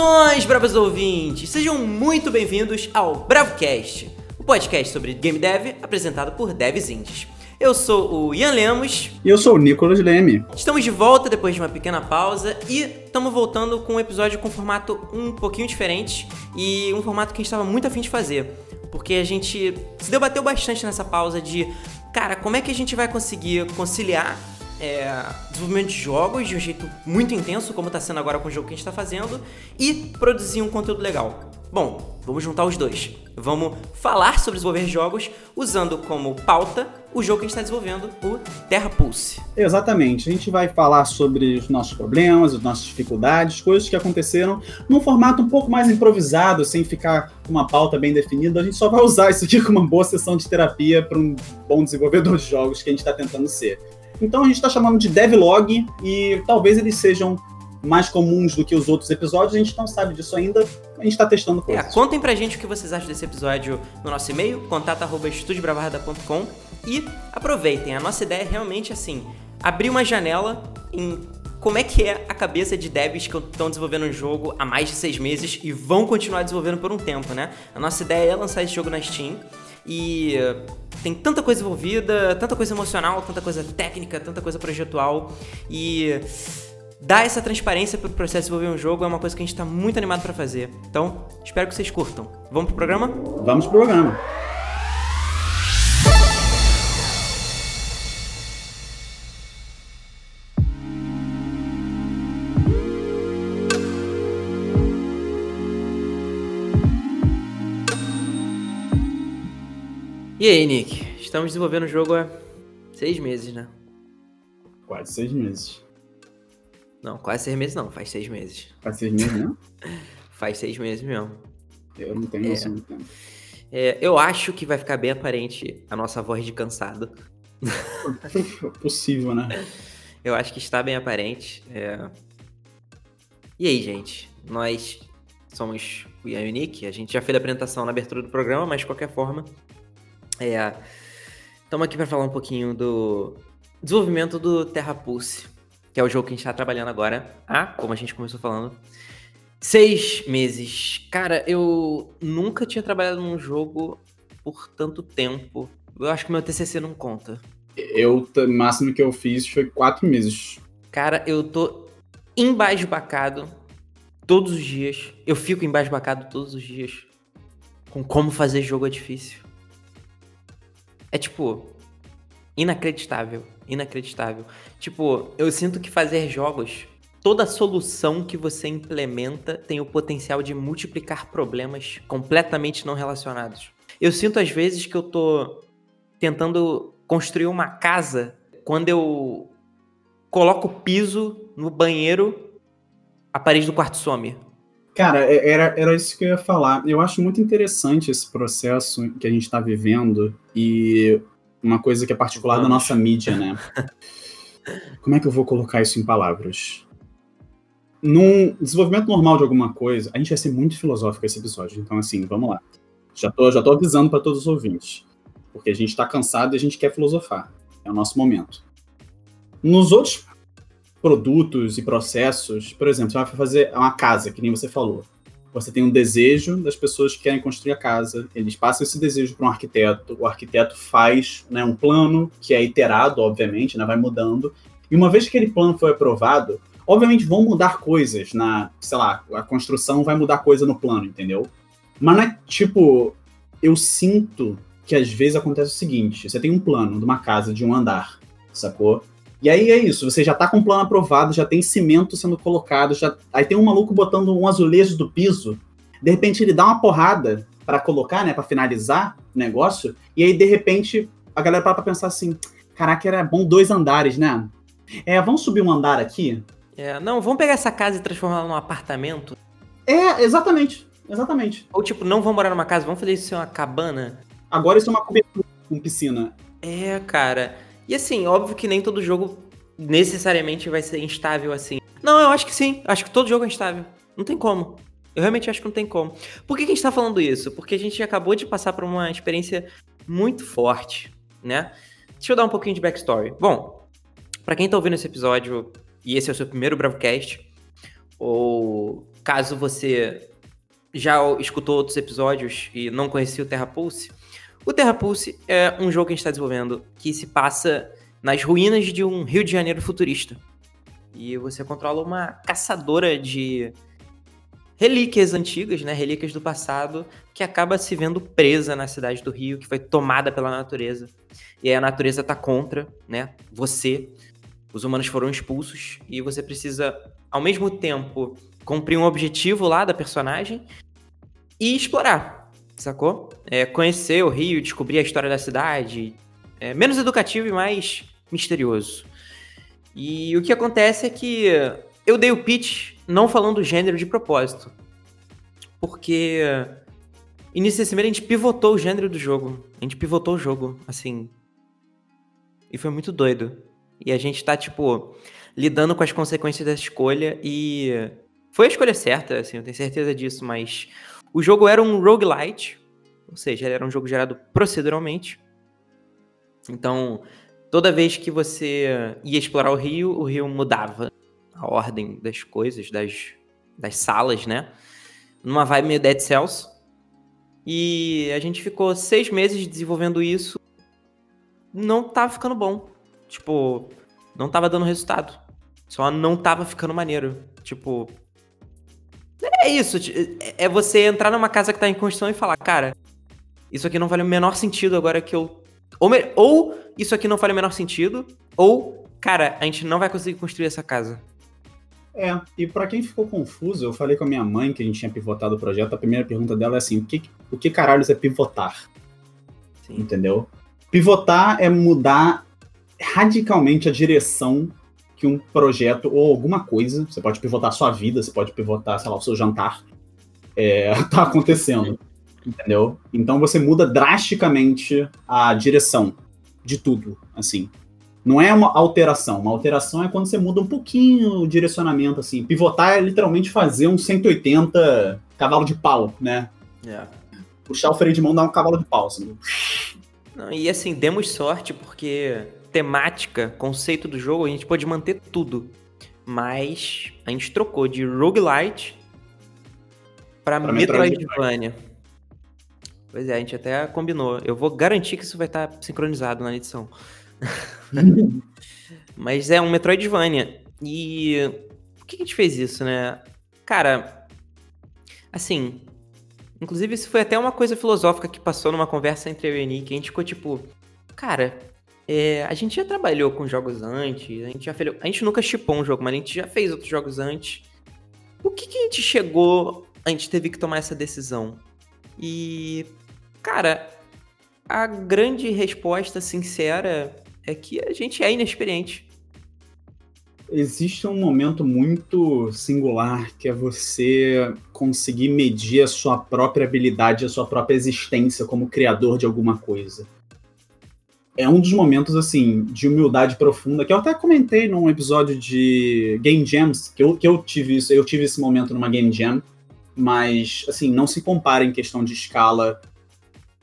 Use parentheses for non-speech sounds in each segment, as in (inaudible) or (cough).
Saudações, bravos ouvintes! Sejam muito bem-vindos ao BravoCast, o podcast sobre game dev apresentado por devs indies. Eu sou o Ian Lemos. E eu sou o Nicolas Leme. Estamos de volta depois de uma pequena pausa e estamos voltando com um episódio com um formato um pouquinho diferente e um formato que a gente estava muito afim de fazer. Porque a gente se debateu bastante nessa pausa de, cara, como é que a gente vai conseguir conciliar é, desenvolvimento de jogos de um jeito muito intenso, como está sendo agora com o jogo que a gente está fazendo, e produzir um conteúdo legal. Bom, vamos juntar os dois. Vamos falar sobre desenvolver jogos usando como pauta o jogo que a gente está desenvolvendo, o Terra Pulse. Exatamente. A gente vai falar sobre os nossos problemas, as nossas dificuldades, coisas que aconteceram num formato um pouco mais improvisado, sem ficar com uma pauta bem definida. A gente só vai (laughs) usar isso aqui como uma boa sessão de terapia para um bom desenvolvedor de jogos que a gente está tentando ser. Então a gente está chamando de devlog e talvez eles sejam mais comuns do que os outros episódios, a gente não sabe disso ainda, a gente está testando coisas. É, contem pra gente o que vocês acham desse episódio no nosso e-mail, contato.estudiobravarda.com e aproveitem, a nossa ideia é realmente assim, abrir uma janela em como é que é a cabeça de devs que estão desenvolvendo um jogo há mais de seis meses e vão continuar desenvolvendo por um tempo, né? A nossa ideia é lançar esse jogo na Steam e tem tanta coisa envolvida, tanta coisa emocional, tanta coisa técnica, tanta coisa projetual e dar essa transparência para o processo de desenvolver um jogo é uma coisa que a gente está muito animado para fazer. Então, espero que vocês curtam. Vamos pro programa? Vamos pro programa. E aí, Nick? Estamos desenvolvendo o jogo há seis meses, né? Quase seis meses. Não, quase seis meses não, faz seis meses. Faz seis meses mesmo? (laughs) faz seis meses mesmo. Eu não tenho noção do tempo. É, eu acho que vai ficar bem aparente a nossa voz de cansado. (laughs) Possível, né? (laughs) Eu acho que está bem aparente. É... E aí, gente? Nós somos o Ian e o Nick. A gente já fez a apresentação na abertura do programa, mas de qualquer forma, é, estamos aqui para falar um pouquinho do desenvolvimento do Terra Pulse, que é o jogo que a gente está trabalhando agora. Ah, como a gente começou falando, seis meses. Cara, eu nunca tinha trabalhado num jogo por tanto tempo. Eu acho que meu TCC não conta. Eu, o máximo que eu fiz foi quatro meses. Cara, eu tô embasbacado todos os dias. Eu fico embasbacado todos os dias com como fazer jogo é difícil. É tipo, inacreditável. Inacreditável. Tipo, eu sinto que fazer jogos, toda solução que você implementa tem o potencial de multiplicar problemas completamente não relacionados. Eu sinto às vezes que eu tô tentando construir uma casa quando eu coloco piso no banheiro, a parede do quarto some. Cara, é, era, era isso que eu ia falar. Eu acho muito interessante esse processo que a gente está vivendo e uma coisa que é particular Vamos. da nossa mídia, né? (laughs) Como é que eu vou colocar isso em palavras? Num desenvolvimento normal de alguma coisa, a gente vai ser muito filosófico esse episódio, então assim, vamos lá. Já tô, já tô avisando para todos os ouvintes, porque a gente está cansado e a gente quer filosofar. É o nosso momento. Nos outros produtos e processos. Por exemplo, você vai fazer uma casa, que nem você falou. Você tem um desejo das pessoas que querem construir a casa, eles passam esse desejo para um arquiteto, o arquiteto faz né, um plano que é iterado, obviamente, né, vai mudando. E uma vez que aquele plano foi aprovado, obviamente vão mudar coisas na, sei lá, a construção vai mudar coisa no plano, entendeu? Mas não é tipo, eu sinto que às vezes acontece o seguinte: você tem um plano de uma casa de um andar, sacou? E aí é isso, você já tá com o plano aprovado, já tem cimento sendo colocado, já aí tem um maluco botando um azulejo do piso, de repente ele dá uma porrada para colocar, né, para finalizar o negócio, e aí de repente a galera para pra pensar assim, caraca, era bom dois andares, né? É, vamos subir um andar aqui? É, não, vamos pegar essa casa e transformá-la num apartamento? É, exatamente, exatamente. Ou tipo, não vamos morar numa casa, vamos fazer isso em uma cabana? Agora isso é uma cobertura com piscina. É, cara... E assim, óbvio que nem todo jogo necessariamente vai ser instável assim. Não, eu acho que sim. Acho que todo jogo é instável. Não tem como. Eu realmente acho que não tem como. Por que, que a gente tá falando isso? Porque a gente acabou de passar por uma experiência muito forte, né? Deixa eu dar um pouquinho de backstory. Bom, para quem tá ouvindo esse episódio e esse é o seu primeiro Bravocast, ou caso você já escutou outros episódios e não conhecia o Terra Pulse, o Terra Pulse é um jogo que a gente está desenvolvendo que se passa nas ruínas de um Rio de Janeiro futurista. E você controla uma caçadora de relíquias antigas, né, relíquias do passado, que acaba se vendo presa na cidade do Rio, que foi tomada pela natureza. E aí a natureza tá contra, né, você. Os humanos foram expulsos e você precisa, ao mesmo tempo, cumprir um objetivo lá da personagem e explorar, sacou? É, conhecer o Rio, descobrir a história da cidade. É menos educativo e mais misterioso. E o que acontece é que eu dei o pitch não falando do gênero de propósito. Porque inicialmente a gente pivotou o gênero do jogo. A gente pivotou o jogo, assim. E foi muito doido. E a gente tá, tipo, lidando com as consequências dessa escolha e. Foi a escolha certa, assim, eu tenho certeza disso, mas. O jogo era um roguelite, ou seja, era um jogo gerado proceduralmente. Então, toda vez que você ia explorar o rio, o rio mudava a ordem das coisas, das, das salas, né? Numa vibe meio Dead Cells. E a gente ficou seis meses desenvolvendo isso. Não tava ficando bom. Tipo, não tava dando resultado. Só não tava ficando maneiro. Tipo. É isso. É você entrar numa casa que tá em construção e falar, cara, isso aqui não faz o menor sentido agora que eu. Ou, ou isso aqui não faz o menor sentido, ou, cara, a gente não vai conseguir construir essa casa. É, e para quem ficou confuso, eu falei com a minha mãe que a gente tinha pivotado o projeto. A primeira pergunta dela é assim: o que, o que caralhos é pivotar? Sim. Entendeu? Pivotar é mudar radicalmente a direção que um projeto ou alguma coisa, você pode pivotar a sua vida, você pode pivotar, sei lá, o seu jantar, é, (laughs) tá acontecendo. Entendeu? Então você muda drasticamente a direção de tudo, assim. Não é uma alteração. Uma alteração é quando você muda um pouquinho o direcionamento, assim. Pivotar é literalmente fazer um 180 cavalo de pau, né? É. Puxar o freio de mão dá um cavalo de pau, assim. Não, e assim, demos sorte porque temática, conceito do jogo, a gente pode manter tudo. Mas a gente trocou de roguelite pra, pra Metroidvania. Pois é, a gente até combinou. Eu vou garantir que isso vai estar sincronizado na edição. (laughs) Mas é um Metroidvania. E por que a gente fez isso, né? Cara, assim. Inclusive, isso foi até uma coisa filosófica que passou numa conversa entre eu e a Nick. A gente ficou tipo, cara, é, a gente já trabalhou com jogos antes, a gente já fez, A gente nunca chipou um jogo, mas a gente já fez outros jogos antes. Por que, que a gente chegou. A gente teve que tomar essa decisão? E. Cara, a grande resposta sincera é que a gente é inexperiente. Existe um momento muito singular que é você conseguir medir a sua própria habilidade, a sua própria existência como criador de alguma coisa. É um dos momentos, assim, de humildade profunda, que eu até comentei num episódio de Game Jams, que eu, que eu tive isso, eu tive esse momento numa Game Jam, mas, assim, não se compara em questão de escala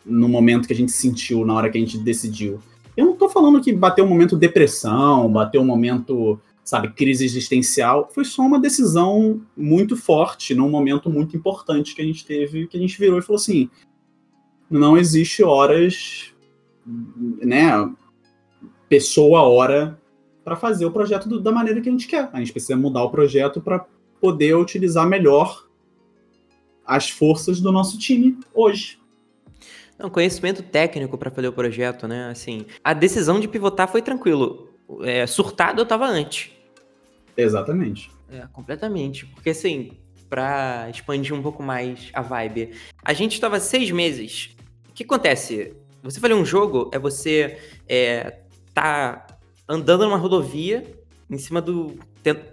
no momento que a gente sentiu, na hora que a gente decidiu. Eu não tô falando que bateu um momento depressão, bateu um momento, sabe, crise existencial. Foi só uma decisão muito forte, num momento muito importante que a gente teve, que a gente virou e falou assim: não existe horas, né, pessoa hora para fazer o projeto do, da maneira que a gente quer. A gente precisa mudar o projeto para poder utilizar melhor as forças do nosso time hoje. Não, conhecimento técnico para fazer o projeto, né? Assim, a decisão de pivotar foi tranquilo. É, surtado eu tava antes. Exatamente. É, completamente. Porque assim, para expandir um pouco mais a vibe, a gente estava seis meses. O que acontece? Você fazer um jogo é você é, tá andando numa rodovia em cima do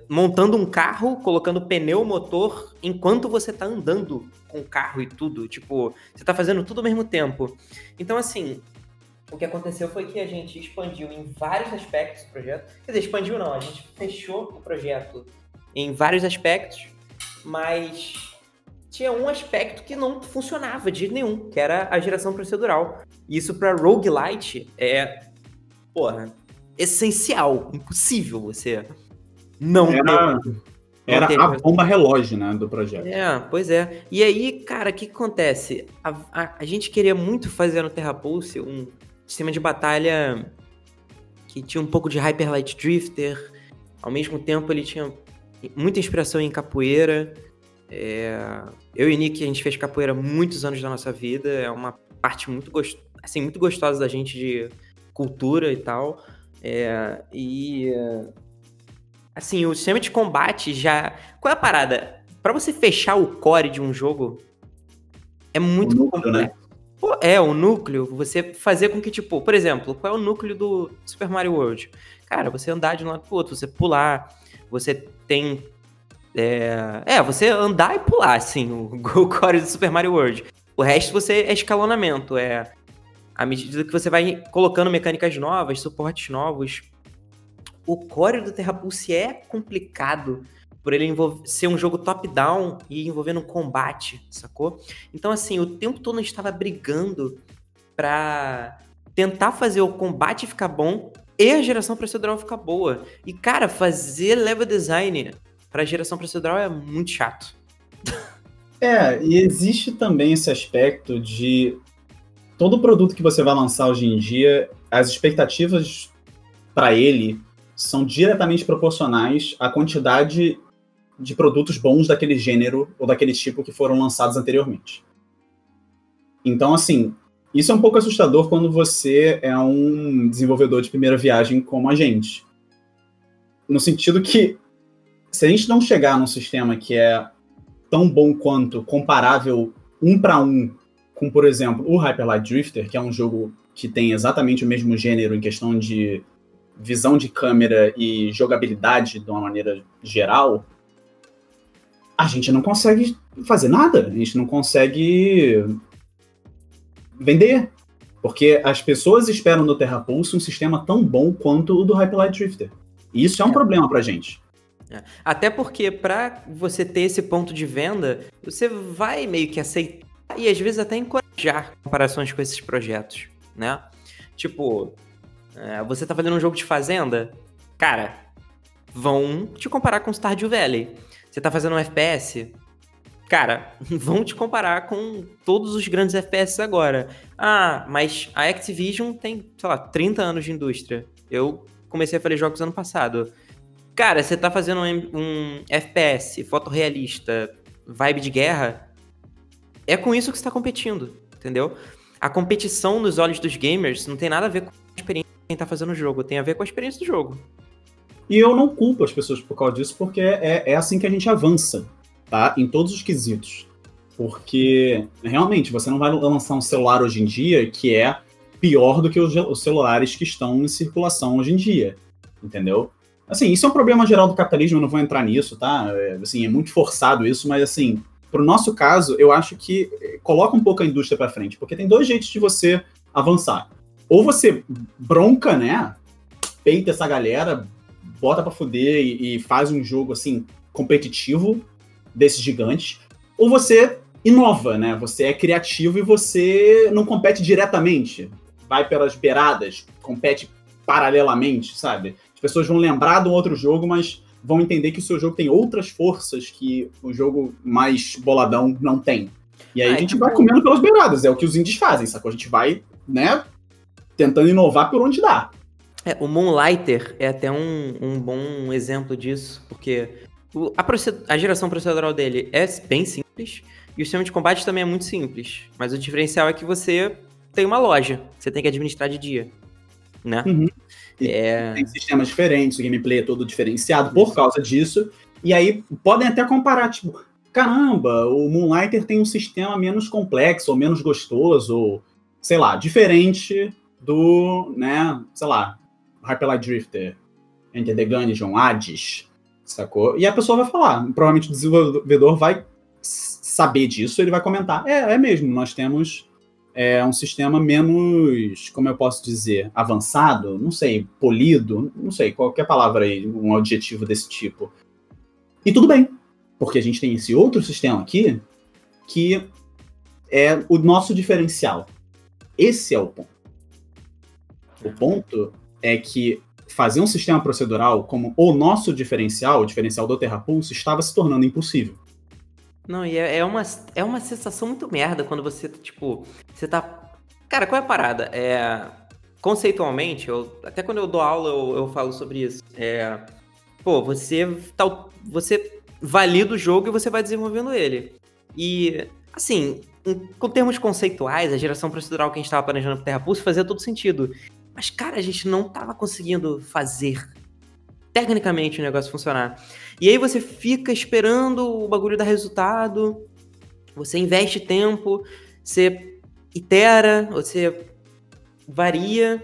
montando um carro, colocando pneu, motor, enquanto você tá andando com o carro e tudo. Tipo, você tá fazendo tudo ao mesmo tempo. Então, assim, o que aconteceu foi que a gente expandiu em vários aspectos o projeto. Quer dizer, expandiu não, a gente fechou o projeto em vários aspectos, mas tinha um aspecto que não funcionava de nenhum, que era a geração procedural. Isso para roguelite é, porra, essencial, impossível você não era, Era a bomba relógio, né, do projeto. É, pois é. E aí, cara, o que, que acontece? A, a, a, gente queria muito fazer no Terra Pulse um sistema de batalha que tinha um pouco de Hyper Light Drifter. Ao mesmo tempo, ele tinha muita inspiração em capoeira. É... Eu e Nick, a gente fez capoeira muitos anos da nossa vida. É uma parte muito, gost... assim, muito gostosa da gente de cultura e tal. É... E Assim, o sistema de combate já. Qual é a parada? Para você fechar o core de um jogo, é muito o núcleo, né? Pô, é, o núcleo, você fazer com que, tipo, por exemplo, qual é o núcleo do Super Mario World? Cara, você andar de um lado pro outro, você pular, você tem. É, é você andar e pular, assim, o, (laughs) o core do Super Mario World. O resto você é escalonamento, é. À medida que você vai colocando mecânicas novas, suportes novos, o core do Terra Pulse é complicado por ele ser um jogo top-down e envolvendo um combate, sacou? Então, assim, o tempo todo a gente estava brigando pra tentar fazer o combate ficar bom e a geração procedural ficar boa. E, cara, fazer level design pra geração procedural é muito chato. (laughs) É, e existe também esse aspecto de todo produto que você vai lançar hoje em dia, as expectativas para ele são diretamente proporcionais à quantidade de produtos bons daquele gênero ou daquele tipo que foram lançados anteriormente. Então, assim, isso é um pouco assustador quando você é um desenvolvedor de primeira viagem como a gente. No sentido que, se a gente não chegar num sistema que é tão bom quanto, comparável um para um com, por exemplo, o Hyper Light Drifter, que é um jogo que tem exatamente o mesmo gênero em questão de visão de câmera e jogabilidade de uma maneira geral, a gente não consegue fazer nada. A gente não consegue vender. Porque as pessoas esperam do Terra Pulse um sistema tão bom quanto o do Hyper Light Drifter. E isso é um é. problema pra gente. É. Até porque para você ter esse ponto de venda, você vai meio que aceitar e às vezes até encorajar comparações com esses projetos, né? Tipo, é, você tá fazendo um jogo de fazenda? Cara, vão te comparar com Stardew Valley. Você tá fazendo um FPS? Cara, (laughs) vão te comparar com todos os grandes FPS agora. Ah, mas a Activision tem, sei lá, 30 anos de indústria. Eu comecei a fazer jogos ano passado. Cara, você tá fazendo um, um FPS fotorrealista, vibe de guerra, é com isso que você tá competindo, entendeu? A competição nos olhos dos gamers não tem nada a ver com a experiência quem tá fazendo o jogo, tem a ver com a experiência do jogo. E eu não culpo as pessoas por causa disso, porque é, é assim que a gente avança, tá? Em todos os quesitos. Porque, realmente, você não vai lançar um celular hoje em dia que é pior do que os, os celulares que estão em circulação hoje em dia, entendeu? Assim, isso é um problema geral do capitalismo, eu não vou entrar nisso, tá? É, assim, é muito forçado isso, mas assim, pro nosso caso, eu acho que eh, coloca um pouco a indústria para frente, porque tem dois jeitos de você avançar ou você bronca, né? Peita essa galera, bota pra fuder e, e faz um jogo assim competitivo desses gigantes, ou você inova, né? Você é criativo e você não compete diretamente, vai pelas beiradas, compete paralelamente, sabe? As pessoas vão lembrar de um outro jogo, mas vão entender que o seu jogo tem outras forças que o jogo mais boladão não tem. E aí ah, a gente vai comendo pelas beiradas, é o que os indies fazem, sacou? A gente vai, né, tentando inovar por onde dá. É, o Moonlighter é até um, um bom exemplo disso, porque o, a, a, geração procedural dele é bem simples e o sistema de combate também é muito simples. Mas o diferencial é que você tem uma loja, você tem que administrar de dia, né? Uhum. É... Tem sistemas diferentes, o gameplay é todo diferenciado por causa disso. E aí podem até comparar, tipo, caramba, o Moonlighter tem um sistema menos complexo, ou menos gostoso, ou sei lá, diferente do, né, sei lá, Hyperlight Drifter, Enter the Gungeon, Hades, sacou? E a pessoa vai falar, provavelmente o desenvolvedor vai saber disso, ele vai comentar, é, é mesmo, nós temos é, um sistema menos, como eu posso dizer, avançado, não sei, polido, não sei, qualquer palavra aí, um adjetivo desse tipo. E tudo bem, porque a gente tem esse outro sistema aqui que é o nosso diferencial. Esse é o ponto. O ponto é que fazer um sistema procedural como o nosso diferencial, o diferencial do Terrapulse, estava se tornando impossível. Não, e é, é, uma, é uma sensação muito merda quando você, tipo, você tá. Cara, qual é a parada? É. Conceitualmente, eu, até quando eu dou aula eu, eu falo sobre isso. É. Pô, você, tá, você valida o jogo e você vai desenvolvendo ele. E, assim, em, com termos conceituais, a geração procedural que a gente estava planejando pro Terrapulse fazia todo sentido. Mas, cara, a gente não tava conseguindo fazer tecnicamente o negócio funcionar. E aí você fica esperando o bagulho dar resultado, você investe tempo, você itera, você varia.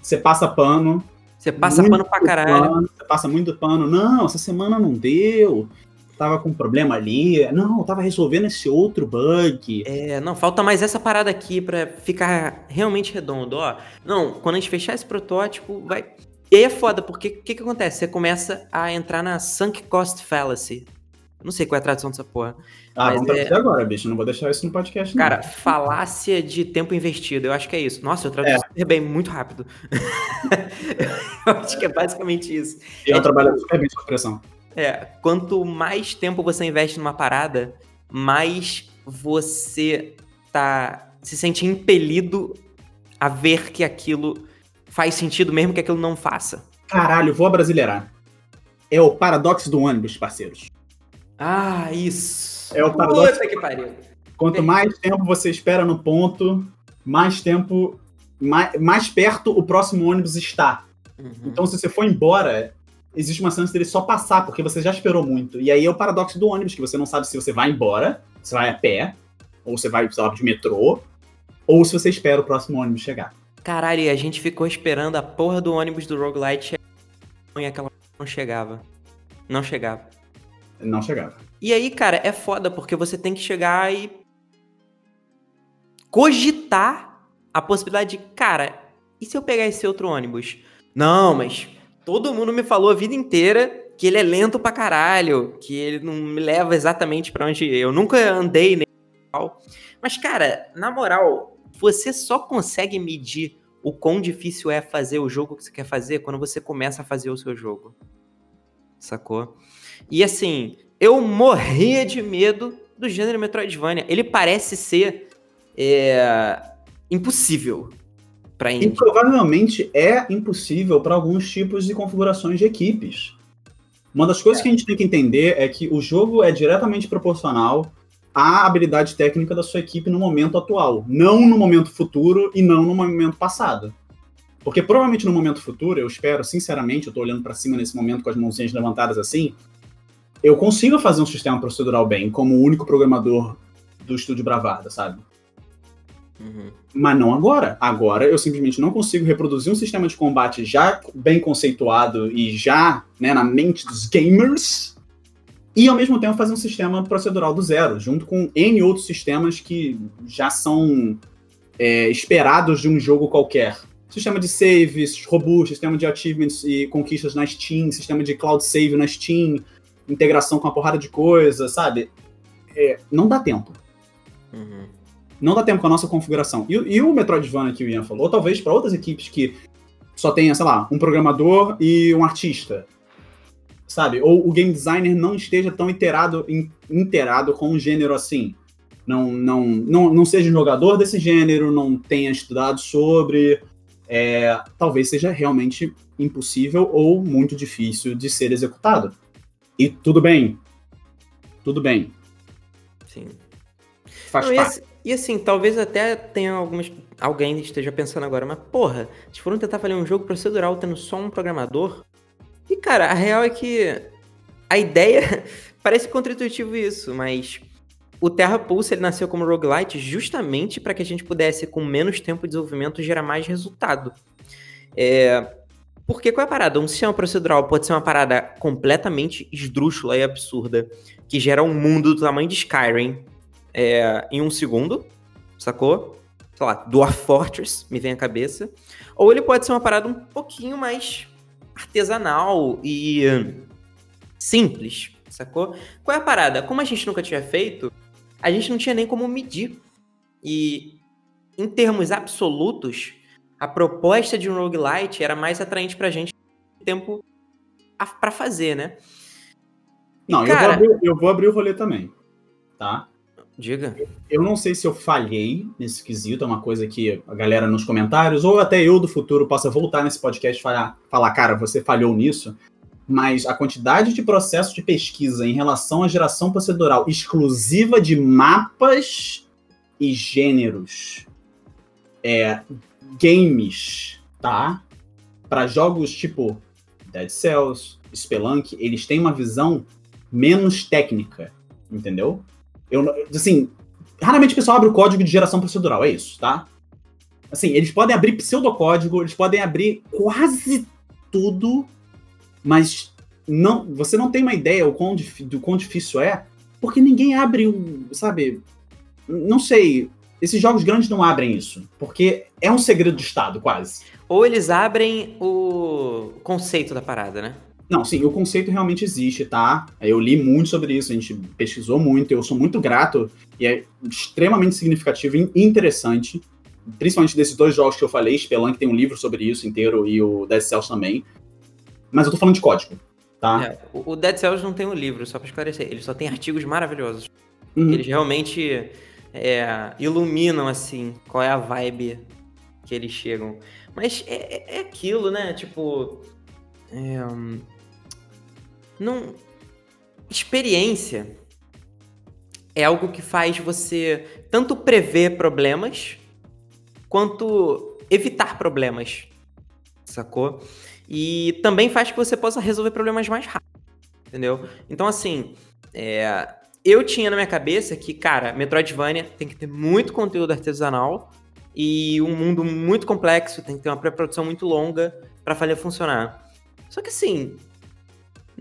Você passa pano. Você passa pano pra caralho. Pano, você passa muito pano. Não, essa semana não deu. Tava com um problema ali. Não, tava resolvendo esse outro bug. É, não, falta mais essa parada aqui pra ficar realmente redondo, ó. Não, quando a gente fechar esse protótipo, vai e aí é foda, porque o que, que acontece? Você começa a entrar na sunk cost fallacy. não sei qual é a tradução dessa porra. Ah, vamos traduzir é... agora, bicho. Não vou deixar isso no podcast. Cara, não. falácia de tempo investido. Eu acho que é isso. Nossa, eu traduzi é. super bem, muito rápido. (laughs) eu acho que é basicamente isso. E eu é, trabalho tipo, super bem com pressão. É, quanto mais tempo você investe numa parada, mais você tá se sente impelido a ver que aquilo faz sentido mesmo que aquilo não faça. Caralho, vou brasileirar. É o paradoxo do ônibus, parceiros. Ah, isso. É o paradoxo. Puta que pariu. Quanto mais tempo você espera no ponto, mais tempo, mais, mais perto o próximo ônibus está. Uhum. Então, se você for embora, existe uma chance dele só passar, porque você já esperou muito. E aí é o paradoxo do ônibus, que você não sabe se você vai embora, se vai a pé, ou você vai, sei lá, de metrô, ou se você espera o próximo ônibus chegar. Caralho, e a gente ficou esperando a porra do ônibus do Roguelite e aquela não chegava. Não chegava. Não chegava. E aí, cara, é foda, porque você tem que chegar e cogitar a possibilidade de, cara, e se eu pegar esse outro ônibus? Não, mas todo mundo me falou a vida inteira que ele é lento pra caralho, que ele não me leva exatamente para onde eu nunca andei nele. Mas, cara, na moral, você só consegue medir o quão difícil é fazer o jogo que você quer fazer quando você começa a fazer o seu jogo. Sacou? E assim, eu morria de medo do gênero Metroidvania. Ele parece ser é, impossível para. E provavelmente é impossível para alguns tipos de configurações de equipes. Uma das coisas é. que a gente tem que entender é que o jogo é diretamente proporcional a habilidade técnica da sua equipe no momento atual, não no momento futuro e não no momento passado. Porque provavelmente no momento futuro, eu espero, sinceramente, eu tô olhando para cima nesse momento com as mãozinhas levantadas assim, eu consigo fazer um sistema procedural bem, como o único programador do estúdio Bravada, sabe? Uhum. Mas não agora. Agora eu simplesmente não consigo reproduzir um sistema de combate já bem conceituado e já né, na mente dos gamers e ao mesmo tempo fazer um sistema procedural do zero, junto com N outros sistemas que já são é, esperados de um jogo qualquer. Sistema de saves robusto, sistema de achievements e conquistas na Steam, sistema de cloud save na Steam, integração com uma porrada de coisa, sabe? É, não dá tempo. Uhum. Não dá tempo com a nossa configuração. E, e o Metroidvania que o Ian falou, talvez para outras equipes que só tenha, sei lá, um programador e um artista sabe? Ou o game designer não esteja tão inteirado, inteirado com o gênero assim. Não, não, não, não seja um jogador desse gênero, não tenha estudado sobre. É, talvez seja realmente impossível ou muito difícil de ser executado. E tudo bem. Tudo bem. Sim. Faz não, parte. E, e assim, talvez até tenha algumas. Alguém esteja pensando agora, mas porra, se foram tentar fazer um jogo procedural tendo só um programador, e, cara, a real é que a ideia (laughs) parece contra-intuitivo isso, mas o Terra Pulse ele nasceu como roguelite justamente para que a gente pudesse, com menos tempo de desenvolvimento, gerar mais resultado. É... Porque qual é a parada? Um sistema procedural pode ser uma parada completamente esdrúxula e absurda, que gera um mundo do tamanho de Skyrim é, em um segundo, sacou? Sei lá, Dwarf Fortress, me vem à cabeça. Ou ele pode ser uma parada um pouquinho mais artesanal e simples, sacou? Qual é a parada? Como a gente nunca tinha feito, a gente não tinha nem como medir. E em termos absolutos, a proposta de um roguelite era mais atraente pra gente tempo para fazer, né? Não, cara... eu, vou abrir, eu vou abrir o rolê também, tá? Diga. Eu não sei se eu falhei nesse quesito, é uma coisa que a galera nos comentários, ou até eu do futuro possa voltar nesse podcast e falar, falar, cara, você falhou nisso. Mas a quantidade de processo de pesquisa em relação à geração procedural exclusiva de mapas e gêneros, é, games, tá? Para jogos tipo Dead Cells, Spelunk, eles têm uma visão menos técnica, entendeu? Eu, assim, raramente o pessoal abre o código de geração procedural, é isso, tá? Assim, eles podem abrir pseudocódigo, eles podem abrir quase tudo, mas não, você não tem uma ideia do quão, do quão difícil é, porque ninguém abre, sabe? Não sei. Esses jogos grandes não abrem isso, porque é um segredo do Estado, quase. Ou eles abrem o conceito da parada, né? Não, sim, o conceito realmente existe, tá? Eu li muito sobre isso, a gente pesquisou muito, eu sou muito grato e é extremamente significativo e interessante, principalmente desses dois jogos que eu falei, Spelunk tem um livro sobre isso inteiro e o Dead Cells também. Mas eu tô falando de código, tá? É, o Dead Cells não tem um livro, só pra esclarecer, ele só tem artigos maravilhosos. Uhum. Eles realmente é, iluminam, assim, qual é a vibe que eles chegam. Mas é, é aquilo, né? Tipo. É, não. Experiência é algo que faz você tanto prever problemas quanto evitar problemas. Sacou? E também faz que você possa resolver problemas mais rápido. Entendeu? Então, assim, é, eu tinha na minha cabeça que, cara, Metroidvania tem que ter muito conteúdo artesanal e um mundo muito complexo, tem que ter uma pré-produção muito longa para fazer funcionar. Só que assim,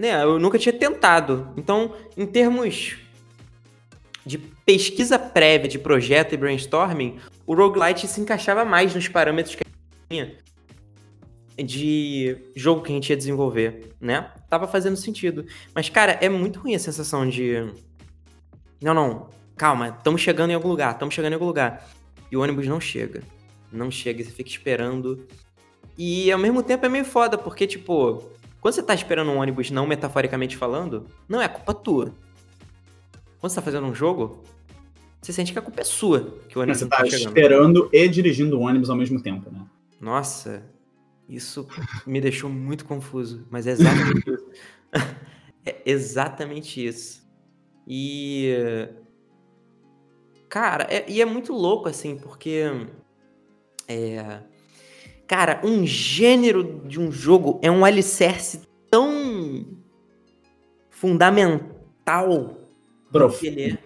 né, eu nunca tinha tentado. Então, em termos de pesquisa prévia de projeto e brainstorming, o roguelite se encaixava mais nos parâmetros que a gente tinha de jogo que a gente ia desenvolver, né? Tava fazendo sentido. Mas, cara, é muito ruim a sensação de. Não, não, calma, estamos chegando em algum lugar, estamos chegando em algum lugar. E o ônibus não chega. Não chega, você fica esperando. E ao mesmo tempo é meio foda, porque, tipo, quando você tá esperando um ônibus, não metaforicamente falando, não é culpa tua. Quando você tá fazendo um jogo, você sente que a culpa é sua. Que o ônibus você tá, tá esperando e dirigindo o ônibus ao mesmo tempo, né? Nossa, isso me deixou muito confuso. Mas é exatamente isso. (laughs) é exatamente isso. E. Cara, é, e é muito louco, assim, porque. É, Cara, um gênero de um jogo é um alicerce tão fundamental Prof. ele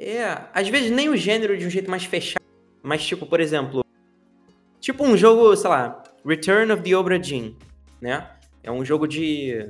é. É, às vezes nem o gênero de um jeito mais fechado, mas tipo, por exemplo, tipo um jogo, sei lá, Return of the Obra Dinn, né? É um jogo de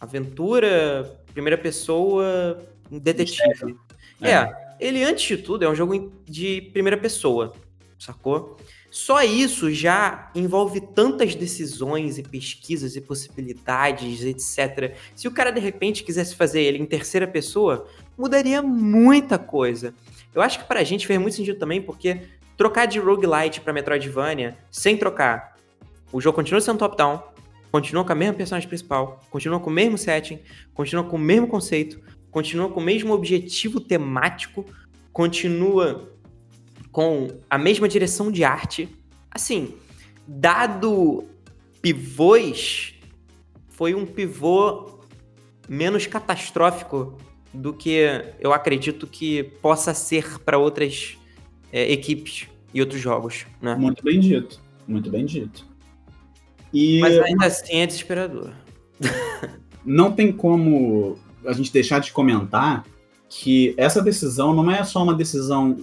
aventura, primeira pessoa, detetive. É. é, ele antes de tudo é um jogo de primeira pessoa, sacou? Só isso já envolve tantas decisões e pesquisas e possibilidades, etc. Se o cara de repente quisesse fazer ele em terceira pessoa, mudaria muita coisa. Eu acho que pra gente fez muito sentido também, porque trocar de roguelite pra Metroidvania, sem trocar, o jogo continua sendo top-down, continua com a mesma personagem principal, continua com o mesmo setting, continua com o mesmo conceito, continua com o mesmo objetivo temático, continua com a mesma direção de arte. Assim, dado pivôs, foi um pivô menos catastrófico do que eu acredito que possa ser para outras é, equipes e outros jogos. Né? Muito bem dito, muito bem dito. E... Mas ainda assim é desesperador. (laughs) não tem como a gente deixar de comentar que essa decisão não é só uma decisão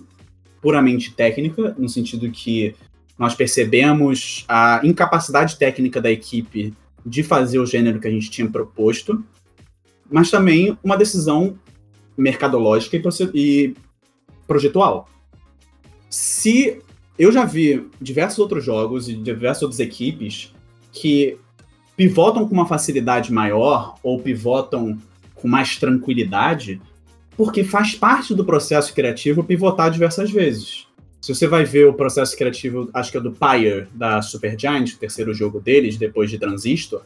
puramente técnica, no sentido que nós percebemos a incapacidade técnica da equipe de fazer o gênero que a gente tinha proposto, mas também uma decisão mercadológica e projetual. Se eu já vi diversos outros jogos e diversas outras equipes que pivotam com uma facilidade maior ou pivotam com mais tranquilidade porque faz parte do processo criativo pivotar diversas vezes. Se você vai ver o processo criativo, acho que é do Pyre, da Supergiant, o terceiro jogo deles, depois de Transistor,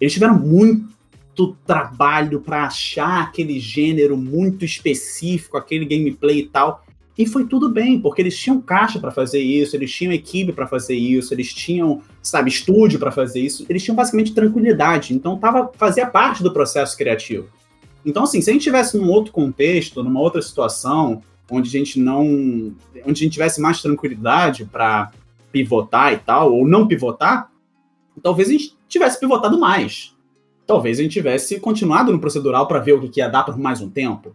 eles tiveram muito trabalho para achar aquele gênero muito específico, aquele gameplay e tal. E foi tudo bem, porque eles tinham caixa para fazer isso, eles tinham equipe para fazer isso, eles tinham, sabe, estúdio para fazer isso, eles tinham basicamente tranquilidade. Então tava fazia parte do processo criativo. Então assim, se a gente tivesse num outro contexto, numa outra situação, onde a gente não, onde a gente tivesse mais tranquilidade para pivotar e tal, ou não pivotar, talvez a gente tivesse pivotado mais. Talvez a gente tivesse continuado no procedural para ver o que ia dar por mais um tempo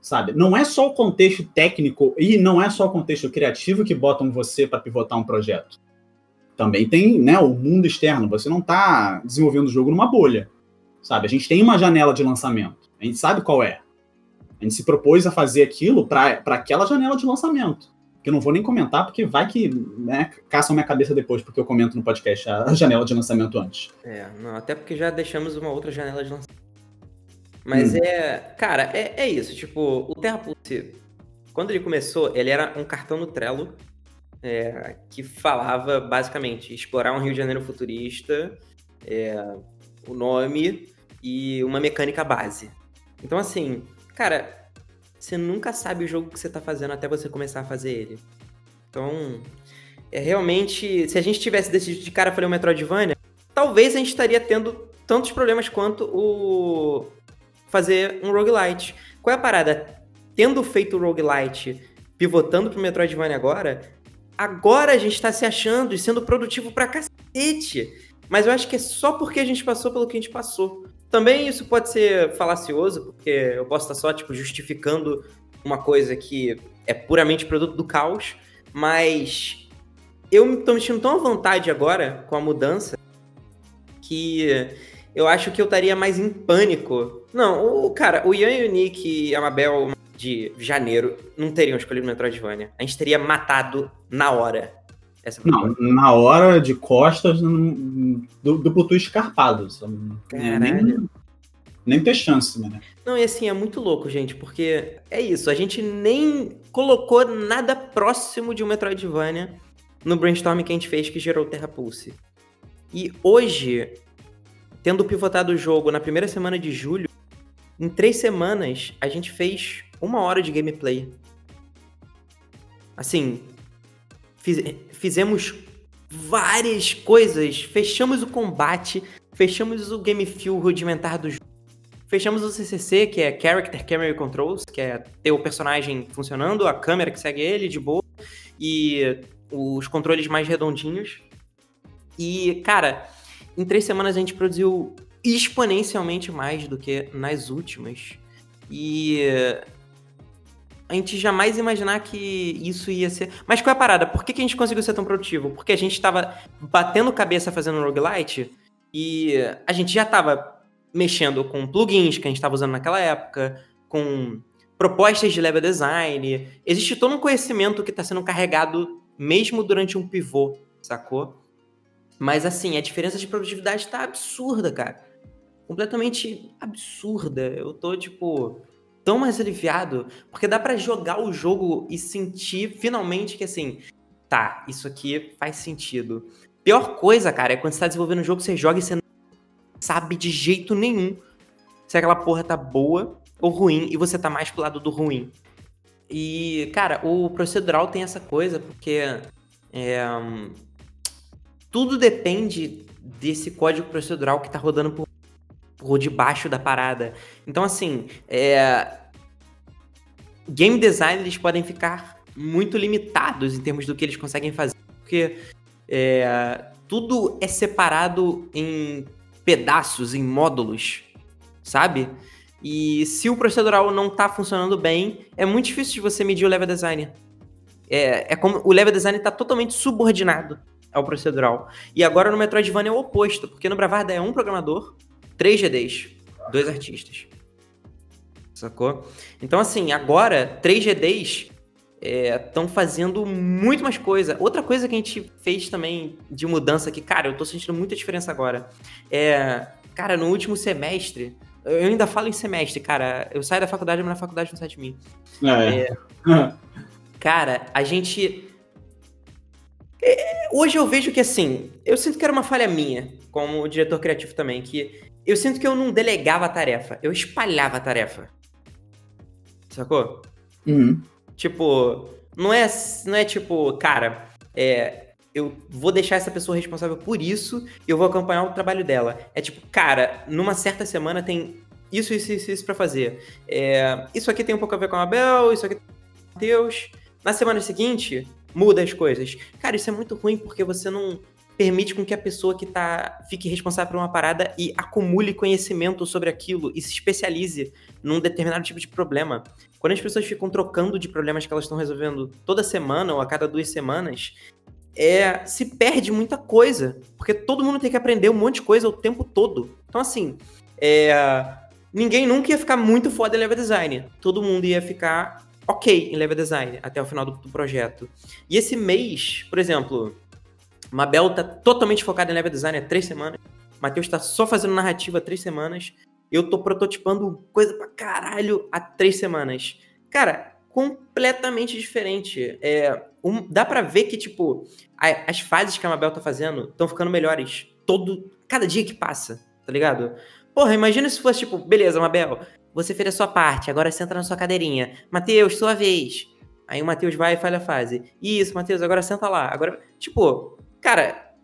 sabe? Não é só o contexto técnico e não é só o contexto criativo que botam você para pivotar um projeto. Também tem, né, o mundo externo. Você não está desenvolvendo o jogo numa bolha, sabe? A gente tem uma janela de lançamento. A gente sabe qual é. A gente se propôs a fazer aquilo para aquela janela de lançamento. Que eu não vou nem comentar, porque vai que né, caçam minha cabeça depois, porque eu comento no podcast a janela de lançamento antes. É, não, até porque já deixamos uma outra janela de lançamento. Mas hum. é. Cara, é, é isso. Tipo, o Terra Pulse, quando ele começou, ele era um cartão no Trello é, que falava basicamente explorar um Rio de Janeiro futurista, é, o nome e uma mecânica base. Então, assim, cara, você nunca sabe o jogo que você tá fazendo até você começar a fazer ele. Então, é realmente. Se a gente tivesse decidido de cara fazer o Metroidvania, talvez a gente estaria tendo tantos problemas quanto o fazer um roguelite. Qual é a parada? Tendo feito o roguelite, pivotando pro Metroidvania agora, agora a gente tá se achando e sendo produtivo pra cacete. Mas eu acho que é só porque a gente passou pelo que a gente passou. Também isso pode ser falacioso, porque eu posso estar só, tipo, justificando uma coisa que é puramente produto do caos, mas eu tô me sentindo tão à vontade agora com a mudança que eu acho que eu estaria mais em pânico. Não, o cara, o Ian e o Nick e a Mabel de janeiro não teriam escolhido Metroidvania. A gente teria matado na hora. Essa não, na hora de costas, duplo twist escarpado. É, nem, nem ter chance, né? Não, e assim, é muito louco, gente, porque é isso, a gente nem colocou nada próximo de um Metroidvania no brainstorm que a gente fez que gerou Terra Pulse. E hoje, tendo pivotado o jogo na primeira semana de julho, em três semanas a gente fez uma hora de gameplay. Assim, fiz, fizemos várias coisas, fechamos o combate, fechamos o game feel rudimentar do jogo, fechamos o CCC, que é Character Camera Controls, que é ter o personagem funcionando, a câmera que segue ele de boa, e os controles mais redondinhos. E, cara, em três semanas a gente produziu exponencialmente mais do que nas últimas. E a gente jamais imaginar que isso ia ser. Mas qual é a parada? Por que, que a gente conseguiu ser tão produtivo? Porque a gente estava batendo cabeça fazendo roguelite e a gente já estava mexendo com plugins que a gente estava usando naquela época, com propostas de level design. Existe todo um conhecimento que está sendo carregado mesmo durante um pivô, sacou? Mas assim, a diferença de produtividade tá absurda, cara. Completamente absurda. Eu tô, tipo, tão mais aliviado, porque dá para jogar o jogo e sentir finalmente que assim, tá, isso aqui faz sentido. Pior coisa, cara, é quando você tá desenvolvendo um jogo, você joga e você não sabe de jeito nenhum se aquela porra tá boa ou ruim e você tá mais pro lado do ruim. E, cara, o procedural tem essa coisa porque é, tudo depende desse código procedural que está rodando por, por debaixo da parada. Então, assim, é... game design eles podem ficar muito limitados em termos do que eles conseguem fazer, porque é... tudo é separado em pedaços, em módulos, sabe? E se o procedural não está funcionando bem, é muito difícil de você medir o level design. É, é como o level design está totalmente subordinado ao procedural. E agora no Metroidvania é o oposto, porque no Bravarda é um programador, três GDs, dois artistas. Sacou? Então, assim, agora, três GDs estão é, fazendo muito mais coisa. Outra coisa que a gente fez também de mudança que, cara, eu tô sentindo muita diferença agora. É, cara, no último semestre, eu ainda falo em semestre, cara. Eu saio da faculdade, mas na faculdade não sai de mim. É. é (laughs) Cara, a gente. É, hoje eu vejo que assim, eu sinto que era uma falha minha, como diretor criativo também, que eu sinto que eu não delegava a tarefa, eu espalhava a tarefa. Sacou? Uhum. Tipo, não é, não é tipo, cara, é, eu vou deixar essa pessoa responsável por isso e eu vou acompanhar o trabalho dela. É tipo, cara, numa certa semana tem isso, isso, isso, isso pra fazer. É, isso aqui tem um pouco a ver com a Abel, isso aqui tem com o Deus. Na semana seguinte, muda as coisas. Cara, isso é muito ruim porque você não permite com que a pessoa que tá fique responsável por uma parada e acumule conhecimento sobre aquilo e se especialize num determinado tipo de problema. Quando as pessoas ficam trocando de problemas que elas estão resolvendo toda semana ou a cada duas semanas, é, se perde muita coisa, porque todo mundo tem que aprender um monte de coisa o tempo todo. Então, assim, é, ninguém nunca ia ficar muito foda em level design. Todo mundo ia ficar ok em level design até o final do, do projeto. E esse mês, por exemplo, Mabel tá totalmente focada em level design há três semanas. Matheus tá só fazendo narrativa há três semanas. Eu tô prototipando coisa pra caralho há três semanas. Cara, completamente diferente. É, um, dá para ver que, tipo, a, as fases que a Mabel tá fazendo estão ficando melhores. Todo. Cada dia que passa, tá ligado? Porra, imagina se fosse, tipo, beleza, Mabel, você fez a sua parte, agora senta na sua cadeirinha. Matheus, sua vez. Aí o Matheus vai e faz a fase. Isso, Matheus, agora senta lá. Agora, tipo, cara,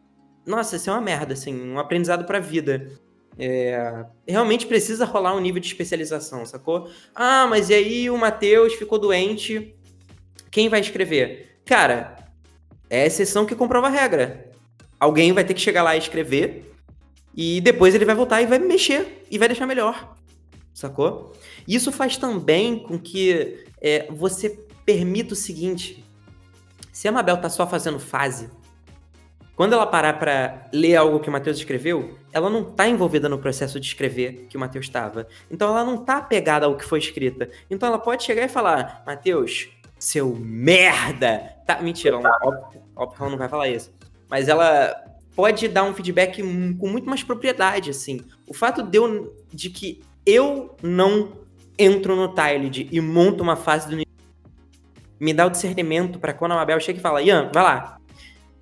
nossa, isso é uma merda, assim, um aprendizado pra vida. É, realmente precisa rolar um nível de especialização, sacou? Ah, mas e aí o Matheus ficou doente, quem vai escrever? Cara, é a exceção que comprova a regra. Alguém vai ter que chegar lá e escrever, e depois ele vai voltar e vai mexer, e vai deixar melhor, sacou? Isso faz também com que é, você permita o seguinte: se a Mabel tá só fazendo fase, quando ela parar para ler algo que o Matheus escreveu, ela não tá envolvida no processo de escrever que o Matheus estava. Então ela não tá apegada ao que foi escrita. Então ela pode chegar e falar: Matheus, seu merda! Tá, mentira, ela, óbvio, óbvio que ela não vai falar isso. Mas ela pode dar um feedback com muito mais propriedade, assim. O fato de, eu, de que eu não entro no Tiled e monto uma fase do me dá o discernimento para quando a Mabel chega e fala, Ian, vai lá,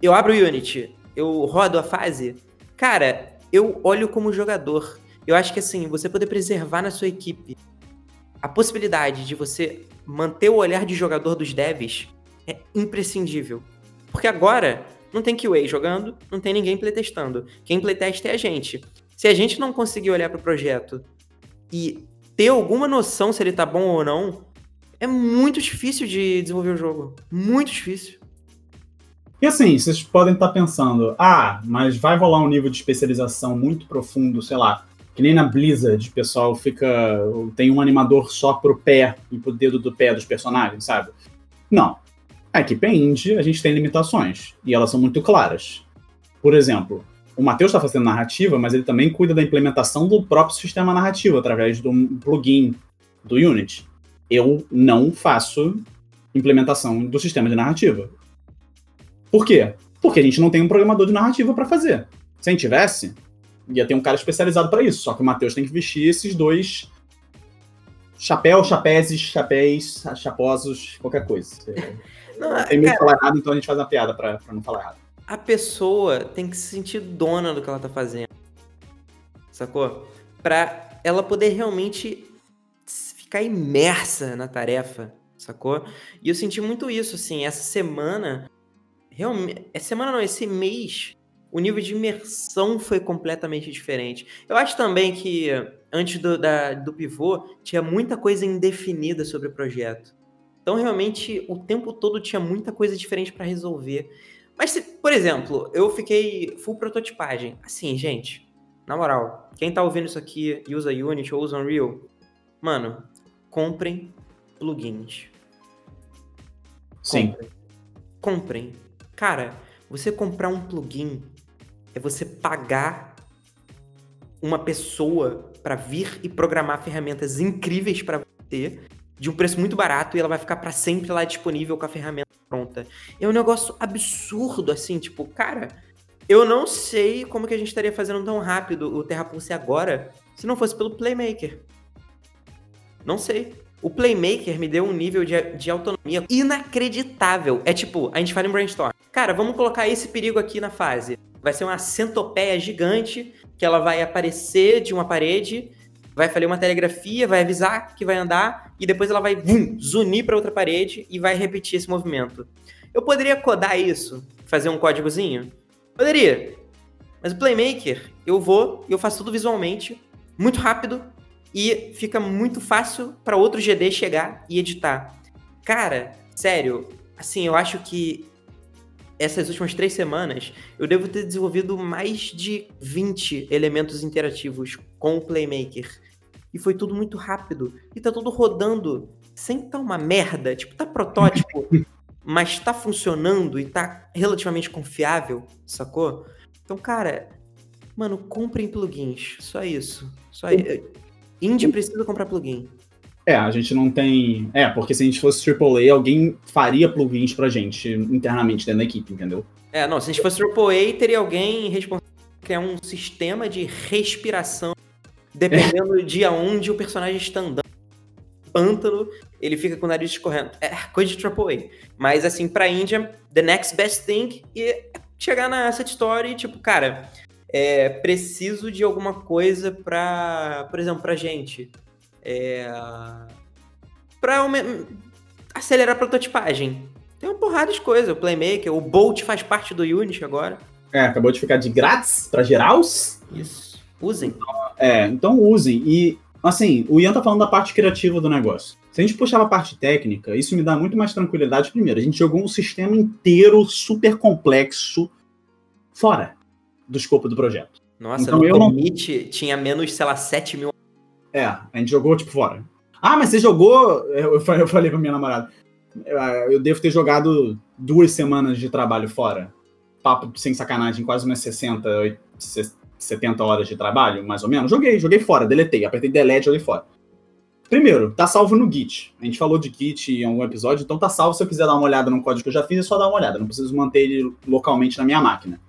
eu abro o Unity, eu rodo a fase, cara, eu olho como jogador. Eu acho que assim, você poder preservar na sua equipe a possibilidade de você manter o olhar de jogador dos devs é imprescindível. Porque agora não tem QA jogando, não tem ninguém playtestando. Quem playtesta é a gente. Se a gente não conseguir olhar para o projeto e ter alguma noção se ele tá bom ou não, é muito difícil de desenvolver o jogo. Muito difícil. E assim, vocês podem estar pensando, ah, mas vai rolar um nível de especialização muito profundo, sei lá, que nem na Blizzard, o pessoal fica. tem um animador só pro pé e pro dedo do pé dos personagens, sabe? Não. A equipe é indie, a gente tem limitações. E elas são muito claras. Por exemplo, o Matheus está fazendo narrativa, mas ele também cuida da implementação do próprio sistema narrativo através do plugin do Unity. Eu não faço implementação do sistema de narrativa. Por quê? Porque a gente não tem um programador de narrativa para fazer. Se a gente tivesse, ia ter um cara especializado para isso. Só que o Matheus tem que vestir esses dois chapéu, chapézes, chapéus, chaposos, qualquer coisa. (laughs) Não, tem medo de falar errado, então a gente faz uma piada pra, pra não falar errado. A pessoa tem que se sentir dona do que ela tá fazendo. Sacou? Pra ela poder realmente ficar imersa na tarefa, sacou? E eu senti muito isso, assim, essa semana realmente. Essa semana não, esse mês, o nível de imersão foi completamente diferente. Eu acho também que antes do, da, do pivô, tinha muita coisa indefinida sobre o projeto. Então, realmente, o tempo todo tinha muita coisa diferente para resolver. Mas, se, por exemplo, eu fiquei full prototipagem. Assim, gente, na moral, quem tá ouvindo isso aqui e usa Unity ou usa Unreal, mano, comprem plugins. Sim. Comprem. comprem. Cara, você comprar um plugin é você pagar uma pessoa para vir e programar ferramentas incríveis para você de um preço muito barato e ela vai ficar para sempre lá disponível com a ferramenta pronta. É um negócio absurdo assim, tipo, cara, eu não sei como que a gente estaria fazendo tão rápido o Terra Pulse agora se não fosse pelo Playmaker. Não sei. O Playmaker me deu um nível de, de autonomia inacreditável. É tipo, a gente fala em brainstorm. Cara, vamos colocar esse perigo aqui na fase. Vai ser uma centopeia gigante que ela vai aparecer de uma parede, vai fazer uma telegrafia, vai avisar que vai andar e depois ela vai vum, zunir para outra parede e vai repetir esse movimento. Eu poderia codar isso, fazer um códigozinho? Poderia. Mas o Playmaker, eu vou e eu faço tudo visualmente, muito rápido e fica muito fácil para outro GD chegar e editar. Cara, sério, assim, eu acho que essas últimas três semanas eu devo ter desenvolvido mais de 20 elementos interativos com o Playmaker. E foi tudo muito rápido. E tá tudo rodando sem tá uma merda. Tipo, tá protótipo, (laughs) mas tá funcionando e tá relativamente confiável, sacou? Então, cara, mano, comprem plugins. Só isso. Só isso. Indie precisa comprar plugin. É, a gente não tem. É, porque se a gente fosse AAA, alguém faria plugins pra gente internamente dentro da equipe, entendeu? É, não, se a gente fosse AAA, teria alguém responsável por criar um sistema de respiração, dependendo é. de aonde o personagem está andando. Pântano, ele fica com o nariz escorrendo. É coisa de AAA. Mas, assim, pra Índia, the next best thing e chegar na set story, tipo, cara, é, preciso de alguma coisa pra, por exemplo, pra gente. É, pra acelerar a prototipagem. Tem uma porrada de coisa. O Playmaker, o Bolt faz parte do Unity agora. É, acabou de ficar de grátis pra gerals. Isso. Usem. É, então usem. E, assim, o Ian tá falando da parte criativa do negócio. Se a gente puxar a parte técnica, isso me dá muito mais tranquilidade. Primeiro, a gente jogou um sistema inteiro super complexo fora do escopo do projeto. Nossa, então, no eu Commit não... tinha menos, sei lá, 7 mil. É, a gente jogou, tipo, fora. Ah, mas você jogou. Eu falei, eu falei pra minha namorada. Eu devo ter jogado duas semanas de trabalho fora. Papo sem sacanagem, quase umas 60, 70 horas de trabalho, mais ou menos. Joguei, joguei fora, deletei, apertei delete, joguei fora. Primeiro, tá salvo no Git. A gente falou de Git em algum episódio, então tá salvo. Se eu quiser dar uma olhada no código que eu já fiz, é só dar uma olhada. Não preciso manter ele localmente na minha máquina.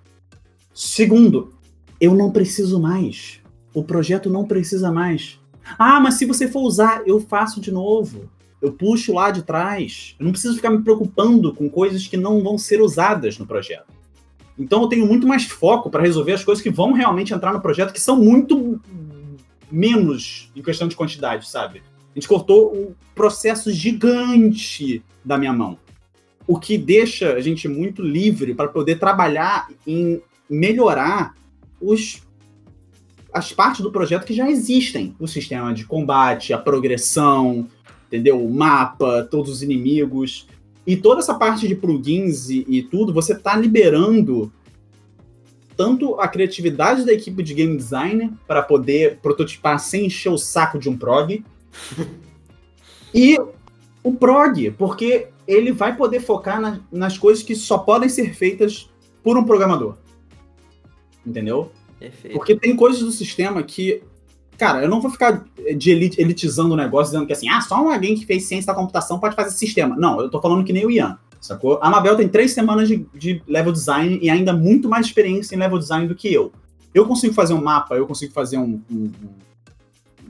Segundo, eu não preciso mais. O projeto não precisa mais. Ah, mas se você for usar, eu faço de novo. Eu puxo lá de trás. Eu não preciso ficar me preocupando com coisas que não vão ser usadas no projeto. Então eu tenho muito mais foco para resolver as coisas que vão realmente entrar no projeto, que são muito menos em questão de quantidade, sabe? A gente cortou um processo gigante da minha mão. O que deixa a gente muito livre para poder trabalhar em melhorar os, as partes do projeto que já existem. O sistema de combate, a progressão, entendeu? O mapa, todos os inimigos. E toda essa parte de plugins e, e tudo, você está liberando tanto a criatividade da equipe de game design para poder prototipar sem encher o saco de um prog, (laughs) e o prog, porque ele vai poder focar na, nas coisas que só podem ser feitas por um programador entendeu? Perfeito. Porque tem coisas do sistema que, cara, eu não vou ficar de elit elitizando o negócio dizendo que assim, ah, só alguém que fez ciência da computação pode fazer sistema. Não, eu tô falando que nem o Ian, sacou? A Mabel tem três semanas de, de level design e ainda muito mais experiência em level design do que eu. Eu consigo fazer um mapa, eu consigo fazer um, um, um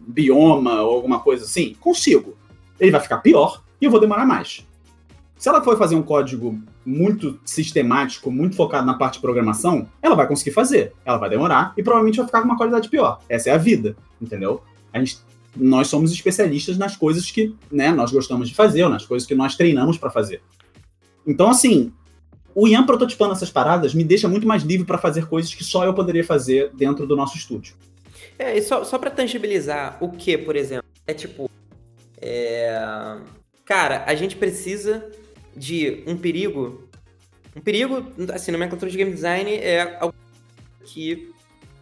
bioma ou alguma coisa assim? Consigo. Ele vai ficar pior e eu vou demorar mais. Se ela for fazer um código muito sistemático, muito focado na parte de programação, ela vai conseguir fazer. Ela vai demorar e provavelmente vai ficar com uma qualidade pior. Essa é a vida, entendeu? A gente, nós somos especialistas nas coisas que né, nós gostamos de fazer, ou nas coisas que nós treinamos para fazer. Então, assim, o Ian prototipando essas paradas me deixa muito mais livre para fazer coisas que só eu poderia fazer dentro do nosso estúdio. É, e só, só para tangibilizar o que, por exemplo? É tipo. É... Cara, a gente precisa de um perigo. Um perigo, assim, na nomenclatura de game design é algo que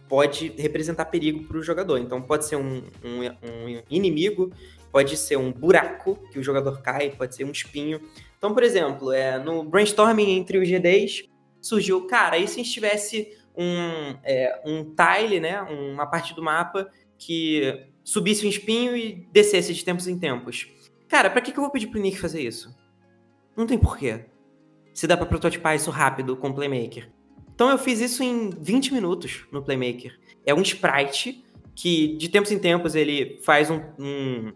pode representar perigo para o jogador. Então pode ser um, um, um, inimigo, pode ser um buraco que o jogador cai, pode ser um espinho. Então, por exemplo, é, no brainstorming entre os G10 surgiu, cara, e se a gente tivesse um, é, um tile, né, uma parte do mapa que subisse um espinho e descesse de tempos em tempos? Cara, para que, que eu vou pedir pro Nick fazer isso? Não tem porquê. Se dá para prototipar isso rápido com o Playmaker. Então eu fiz isso em 20 minutos no Playmaker. É um sprite que de tempos em tempos ele faz um, um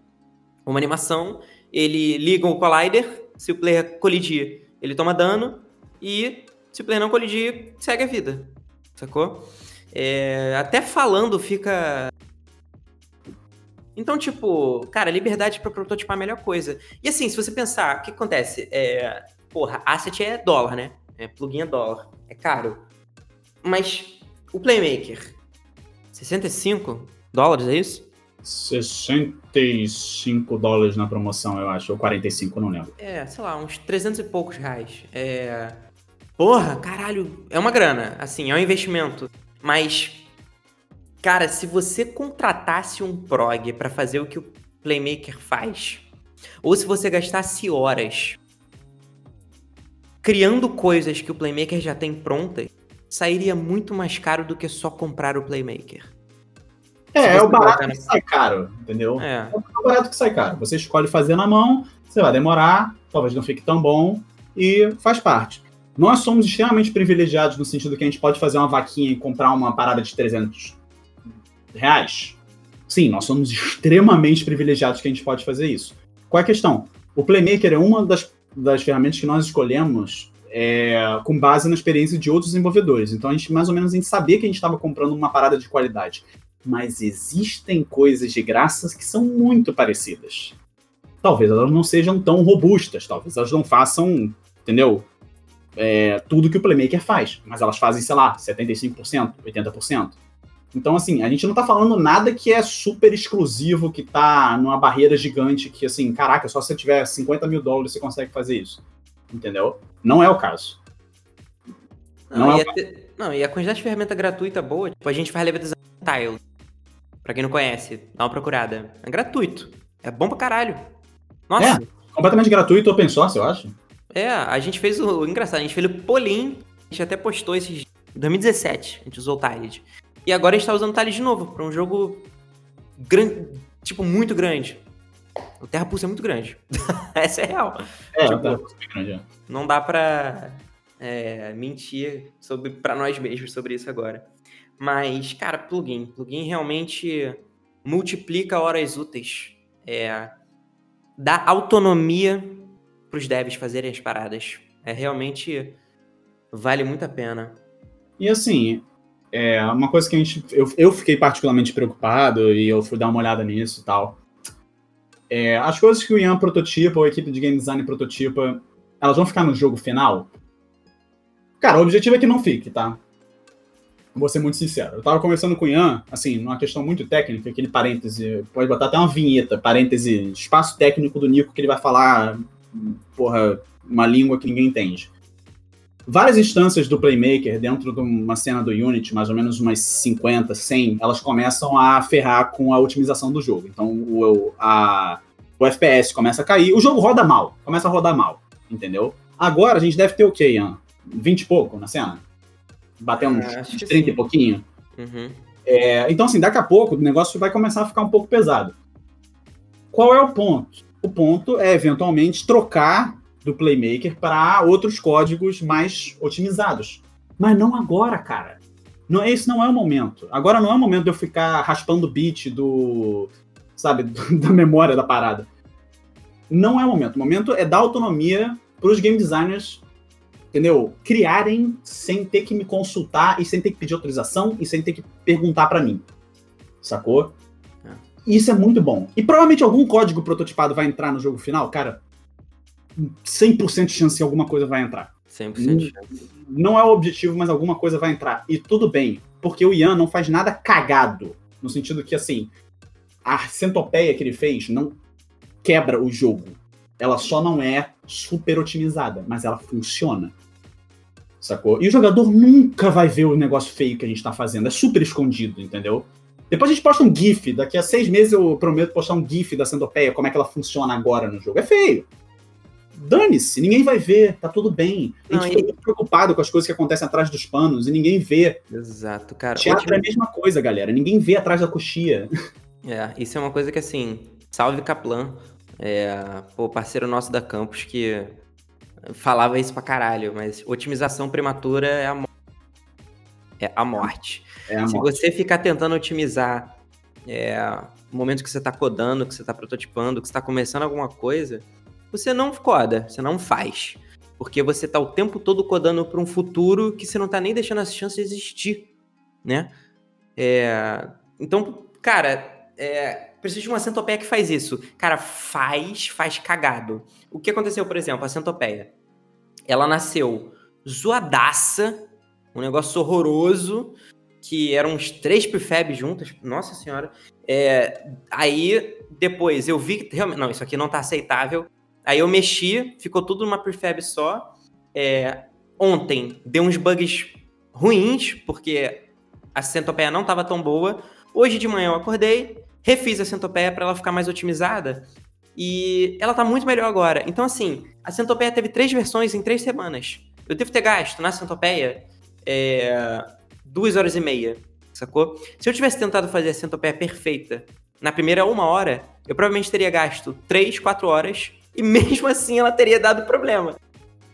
uma animação, ele liga o collider, se o player colidir, ele toma dano, e se o player não colidir, segue a vida. Sacou? É, até falando fica. Então, tipo, cara, liberdade para prototipar é a melhor coisa. E assim, se você pensar, o que acontece? É, porra, asset é dólar, né? É, plugin é dólar. É caro. Mas o Playmaker, 65 dólares, é isso? 65 dólares na promoção, eu acho, ou 45, não lembro. É, sei lá, uns 300 e poucos reais. É. Porra, caralho, é uma grana, assim, é um investimento. Mas, cara, se você contratasse um prog para fazer o que o Playmaker faz, ou se você gastasse horas criando coisas que o Playmaker já tem prontas, sairia muito mais caro do que só comprar o Playmaker. É, é o barato que sai caro, entendeu? É. é o barato que sai caro. Você escolhe fazer na mão, você vai demorar, talvez não fique tão bom, e faz parte. Nós somos extremamente privilegiados no sentido que a gente pode fazer uma vaquinha e comprar uma parada de 300 reais. Sim, nós somos extremamente privilegiados que a gente pode fazer isso. Qual é a questão? O Playmaker é uma das, das ferramentas que nós escolhemos é, com base na experiência de outros desenvolvedores. Então a gente mais ou menos a gente sabia que a gente estava comprando uma parada de qualidade mas existem coisas de graças que são muito parecidas. Talvez elas não sejam tão robustas, talvez elas não façam, entendeu? É, tudo que o Playmaker faz, mas elas fazem, sei lá, 75%, 80%. Então, assim, a gente não tá falando nada que é super exclusivo, que tá numa barreira gigante, que, assim, caraca, só se você tiver 50 mil dólares você consegue fazer isso. Entendeu? Não é o caso. Não, não, é o caso. não e a quantidade de ferramenta gratuita boa, tipo, a gente faz level design tile. Pra quem não conhece, dá uma procurada. É gratuito. É bom pra caralho. Nossa. É, completamente gratuito, open source, eu acho. É, a gente fez o, o engraçado, a gente fez o Polin, a gente até postou esses. Em 2017, a gente usou o Tiled. E agora a gente tá usando o Tiled de novo, pra um jogo grande, tipo, muito grande. O Terra Pulse é muito grande. (laughs) Essa é real. É, tipo, é grande, é. Não dá pra é, mentir sobre, pra nós mesmos sobre isso agora. Mas, cara, plugin. Plugin realmente multiplica horas úteis. É, dá autonomia para os devs fazerem as paradas. É realmente vale muito a pena. E assim, é uma coisa que a gente. Eu, eu fiquei particularmente preocupado e eu fui dar uma olhada nisso e tal. É, as coisas que o Ian prototipa, ou a equipe de game design prototipa, elas vão ficar no jogo final? Cara, o objetivo é que não fique, tá? vou ser muito sincero. Eu tava conversando com o Ian, assim, numa questão muito técnica, aquele parêntese, pode botar até uma vinheta, parêntese, espaço técnico do Nico, que ele vai falar, porra, uma língua que ninguém entende. Várias instâncias do Playmaker, dentro de uma cena do Unity, mais ou menos umas 50, 100, elas começam a ferrar com a otimização do jogo. Então, o, a, o FPS começa a cair, o jogo roda mal, começa a rodar mal, entendeu? Agora a gente deve ter o quê, Ian? 20 e pouco na cena? uns, ah, uns 30 e pouquinho. Uhum. É, então, assim, daqui a pouco o negócio vai começar a ficar um pouco pesado. Qual é o ponto? O ponto é, eventualmente, trocar do Playmaker para outros códigos mais otimizados. Mas não agora, cara. Não, esse não é o momento. Agora não é o momento de eu ficar raspando o bit do. sabe, (laughs) da memória da parada. Não é o momento. O momento é dar autonomia para os game designers entendeu? Criarem sem ter que me consultar e sem ter que pedir autorização e sem ter que perguntar para mim. Sacou? É. Isso é muito bom. E provavelmente algum código prototipado vai entrar no jogo final, cara. 100% de chance que alguma coisa vai entrar. 100% de chance. Não é o objetivo, mas alguma coisa vai entrar. E tudo bem, porque o Ian não faz nada cagado. No sentido que, assim, a centopeia que ele fez não quebra o jogo. Ela só não é super otimizada, mas ela funciona. Sacou? E o jogador nunca vai ver o negócio feio que a gente tá fazendo. É super escondido, entendeu? Depois a gente posta um GIF. Daqui a seis meses eu prometo postar um GIF da Centopeia, como é que ela funciona agora no jogo. É feio. Dane-se, ninguém vai ver, tá tudo bem. A gente Não, fica e... muito preocupado com as coisas que acontecem atrás dos panos e ninguém vê. Exato, cara. Teatro é a mesma coisa, galera. Ninguém vê atrás da coxia. É, isso é uma coisa que assim, salve Kaplan, é, pô, parceiro nosso da Campus que falava isso pra caralho, mas otimização prematura é a, é a morte. É a Se morte. você ficar tentando otimizar é, momento que você está codando, que você está prototipando, que você está começando alguma coisa, você não coda, você não faz. Porque você está o tempo todo codando para um futuro que você não está nem deixando as chances de existir, né? É... Então, cara, é... preciso de uma centopeia que faz isso. Cara, faz, faz cagado. O que aconteceu, por exemplo, a centopeia? Ela nasceu zoadaça, um negócio horroroso, que eram uns três prefabs juntas, nossa senhora. É, aí, depois, eu vi que realmente, não, isso aqui não tá aceitável. Aí eu mexi, ficou tudo numa prefab só. É, ontem, deu uns bugs ruins, porque a centopeia não tava tão boa. Hoje de manhã eu acordei, refiz a centopeia para ela ficar mais otimizada. E ela tá muito melhor agora. Então, assim, a centopeia teve três versões em três semanas. Eu devo ter gasto na centopeia é, duas horas e meia, sacou? Se eu tivesse tentado fazer a centopeia perfeita na primeira uma hora, eu provavelmente teria gasto três, quatro horas e mesmo assim ela teria dado problema.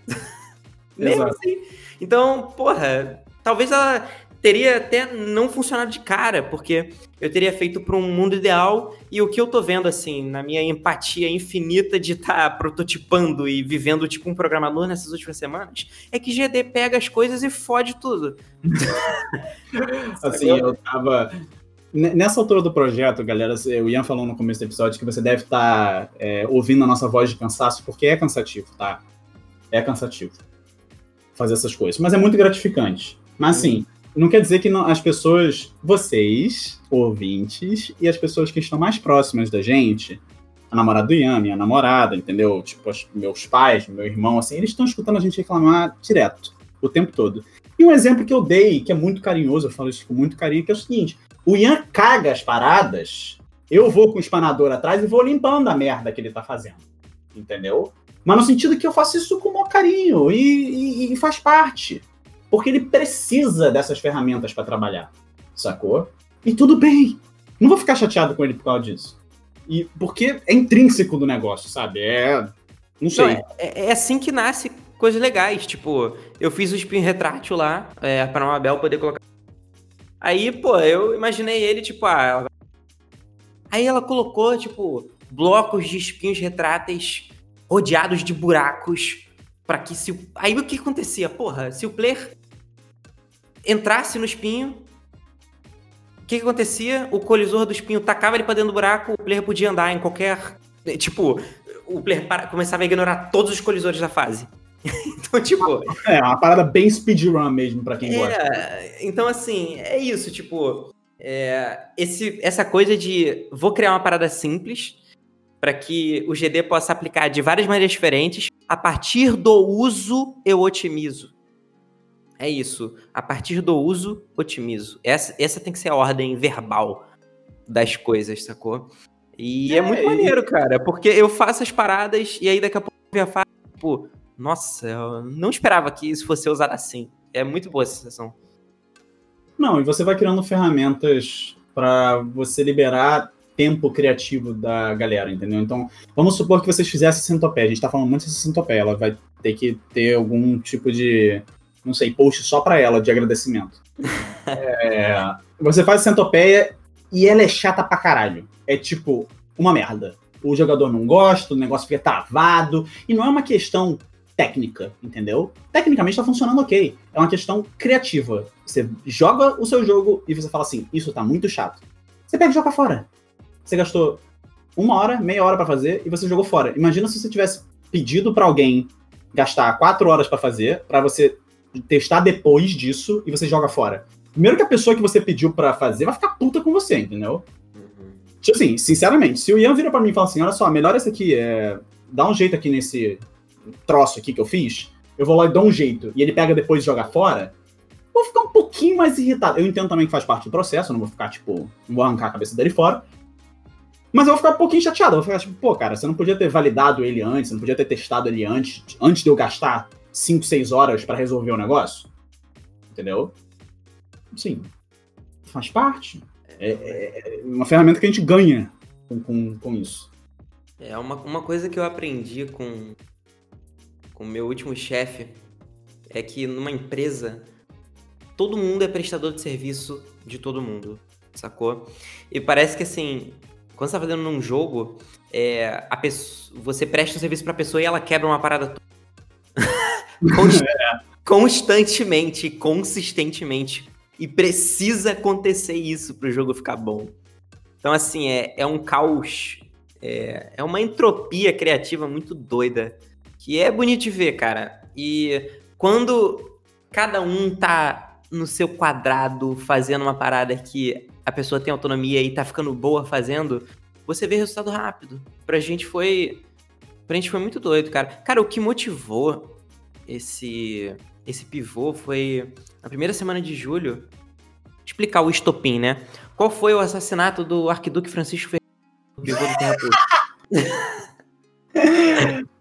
(laughs) mesmo assim. Então, porra, talvez ela teria até não funcionado de cara, porque eu teria feito para um mundo ideal e o que eu tô vendo, assim, na minha empatia infinita de estar tá prototipando e vivendo tipo um programador nessas últimas semanas, é que GD pega as coisas e fode tudo. (laughs) assim, eu tava. Nessa altura do projeto, galera, o Ian falou no começo do episódio que você deve estar tá, é, ouvindo a nossa voz de cansaço, porque é cansativo, tá? É cansativo fazer essas coisas. Mas é muito gratificante. Mas assim, não quer dizer que não, as pessoas, vocês, ouvintes, e as pessoas que estão mais próximas da gente, a namorada do Ian, minha namorada, entendeu? Tipo, os, meus pais, meu irmão, assim, eles estão escutando a gente reclamar direto, o tempo todo. E um exemplo que eu dei, que é muito carinhoso, eu falo isso com muito carinho, que é o seguinte: o Ian caga as paradas, eu vou com o espanador atrás e vou limpando a merda que ele tá fazendo. Entendeu? Mas no sentido que eu faço isso com o maior carinho e, e, e faz parte porque ele precisa dessas ferramentas para trabalhar, sacou? E tudo bem. Não vou ficar chateado com ele por causa disso. E porque é intrínseco do negócio, sabe? É. Não sei. Não, é, é, assim que nasce coisas legais. Tipo, eu fiz o spin retrátil lá, é, pra Mabel poder colocar. Aí, pô, eu imaginei ele, tipo, ah. Ela... Aí ela colocou, tipo, blocos de espinhos retráteis rodeados de buracos para que se. Aí o que acontecia? Porra, se o player entrasse no espinho, o que, que acontecia? O colisor do espinho tacava ele pra dentro do buraco, o player podia andar em qualquer. Tipo, o player para, começava a ignorar todos os colisores da fase. (laughs) (laughs) tipo. É, uma parada bem speedrun mesmo, pra quem é, gosta. Então, assim, é isso, tipo. É, esse, essa coisa de vou criar uma parada simples para que o GD possa aplicar de várias maneiras diferentes. A partir do uso, eu otimizo. É isso. A partir do uso, otimizo. Essa, essa tem que ser a ordem verbal das coisas, sacou? E é, é muito maneiro, cara, porque eu faço as paradas e aí daqui a pouco eu faço, tipo, nossa, eu não esperava que isso fosse usado assim. É muito boa essa sensação. Não, e você vai criando ferramentas para você liberar tempo criativo da galera, entendeu? Então, vamos supor que vocês fizessem centopeia. A gente tá falando muito dessa centopeia. Ela vai ter que ter algum tipo de não sei, post só para ela de agradecimento. (laughs) é, você faz centopeia e ela é chata pra caralho. É tipo, uma merda. O jogador não gosta, o negócio fica travado. E não é uma questão técnica, entendeu? Tecnicamente tá funcionando ok. É uma questão criativa. Você joga o seu jogo e você fala assim: Isso tá muito chato. Você pega e joga fora. Você gastou uma hora, meia hora para fazer e você jogou fora. Imagina se você tivesse pedido para alguém gastar quatro horas para fazer, para você testar depois disso e você joga fora. Primeiro que a pessoa que você pediu para fazer vai ficar puta com você, entendeu? Uhum. Tipo assim, sinceramente, se o Ian vira para mim e fala assim, olha só, melhor esse aqui, é... dá um jeito aqui nesse troço aqui que eu fiz, eu vou lá e dou um jeito, e ele pega depois e joga fora, vou ficar um pouquinho mais irritado. Eu entendo também que faz parte do processo, não vou ficar, tipo, não vou arrancar a cabeça dele fora, mas eu vou ficar um pouquinho chateado, eu vou ficar tipo, pô, cara, você não podia ter validado ele antes, você não podia ter testado ele antes, antes de eu gastar 5, 6 horas para resolver o negócio. Entendeu? Sim. Faz parte. É, é, é, uma ferramenta que a gente ganha com, com, com isso. É uma, uma coisa que eu aprendi com o meu último chefe é que numa empresa todo mundo é prestador de serviço de todo mundo, sacou? E parece que assim, quando você tá fazendo num jogo, é, a pessoa, você presta um serviço pra pessoa e ela quebra uma parada (laughs) Const constantemente, consistentemente. E precisa acontecer isso pro jogo ficar bom. Então, assim, é, é um caos. É, é uma entropia criativa muito doida. Que é bonito de ver, cara. E quando cada um tá no seu quadrado fazendo uma parada que a pessoa tem autonomia e tá ficando boa fazendo, você vê resultado rápido. Pra gente foi. Pra gente foi muito doido, cara. Cara, o que motivou esse, esse pivô foi na primeira semana de julho. Explicar o estopim, né? Qual foi o assassinato do arquiduque Francisco Ferreira, (laughs) pivô do Terra (laughs)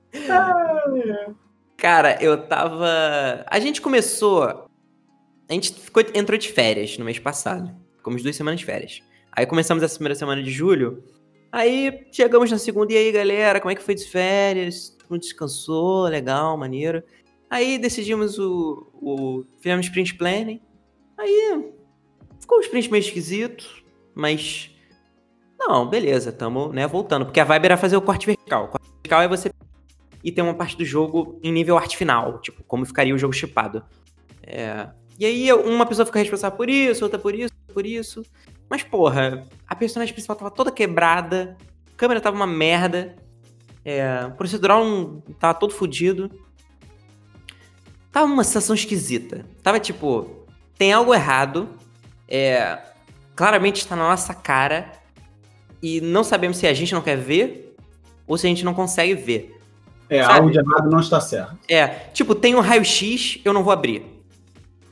Cara, eu tava. A gente começou. A gente ficou... entrou de férias no mês passado. Ficamos duas semanas de férias. Aí começamos essa primeira semana de julho. Aí chegamos na segunda, e aí, galera, como é que foi de férias? Todo mundo descansou, legal, maneiro. Aí decidimos o. o fizemos sprint planning. Aí ficou um sprint meio esquisito, mas. Não, beleza, tamo né, voltando. Porque a vibe era fazer o corte vertical. O corte vertical é você e ter uma parte do jogo em nível arte final, tipo, como ficaria o jogo chipado. É, e aí uma pessoa fica responsável por isso, outra por isso, por isso. Mas, porra, a personagem principal tava toda quebrada, a câmera tava uma merda, é, o procedural não, tava todo fodido. Tava uma sensação esquisita. Tava tipo, tem algo errado, é, claramente está na nossa cara, e não sabemos se a gente não quer ver ou se a gente não consegue ver. É, sabe? algo de errado não está certo. É, tipo, tem um raio-x, eu não vou abrir.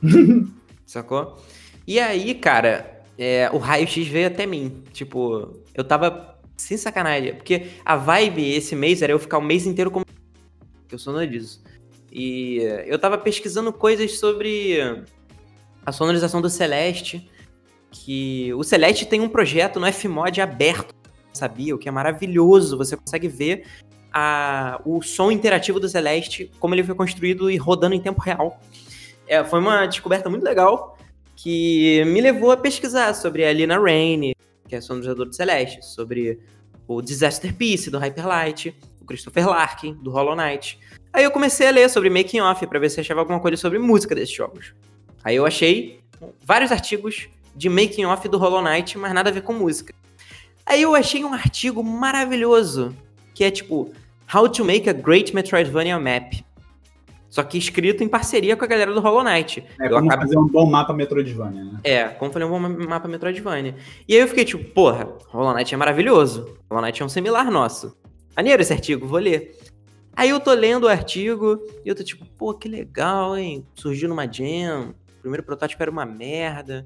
(laughs) Sacou? E aí, cara, é, o raio-x veio até mim. Tipo, eu tava sem sacanagem. Porque a vibe esse mês era eu ficar o mês inteiro como. Que eu sou disso. E eu tava pesquisando coisas sobre a sonorização do Celeste. Que o Celeste tem um projeto no Fmod aberto, sabia? O que é maravilhoso. Você consegue ver a, o som interativo do Celeste, como ele foi construído e rodando em tempo real. É, foi uma descoberta muito legal que me levou a pesquisar sobre a Lina Raine, que é sonorizador do Celeste, sobre o Disaster Piece do Hyperlight, o Christopher Larkin do Hollow Knight. Aí eu comecei a ler sobre making off para ver se achava alguma coisa sobre música desses jogos. Aí eu achei vários artigos de making off do Hollow Knight, mas nada a ver com música. Aí eu achei um artigo maravilhoso que é tipo How to Make a Great Metroidvania Map. Só que escrito em parceria com a galera do Hollow Knight. É, eu como acabei... fazer um bom mapa Metroidvania, né? É, como fazer um bom mapa Metroidvania. E aí eu fiquei tipo, porra, Hollow Knight é maravilhoso. Hollow Knight é um similar nosso. Maneiro esse artigo, vou ler. Aí eu tô lendo o artigo e eu tô tipo, pô, que legal, hein? Surgiu numa jam, o primeiro protótipo era uma merda.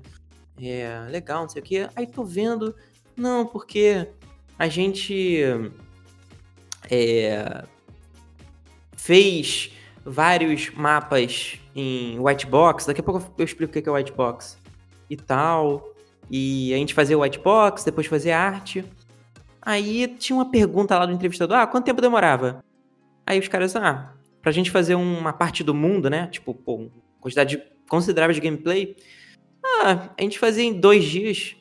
É, legal, não sei o quê. Aí tô vendo, não, porque a gente é, fez vários mapas em white box. Daqui a pouco eu explico o que é white box e tal. E a gente fazia white box, depois fazia arte. Aí tinha uma pergunta lá do entrevistador: ah, quanto tempo demorava? Aí os caras, ah, pra gente fazer uma parte do mundo, né? Tipo, pô, quantidade considerável de gameplay. Ah, a gente fazia em dois dias.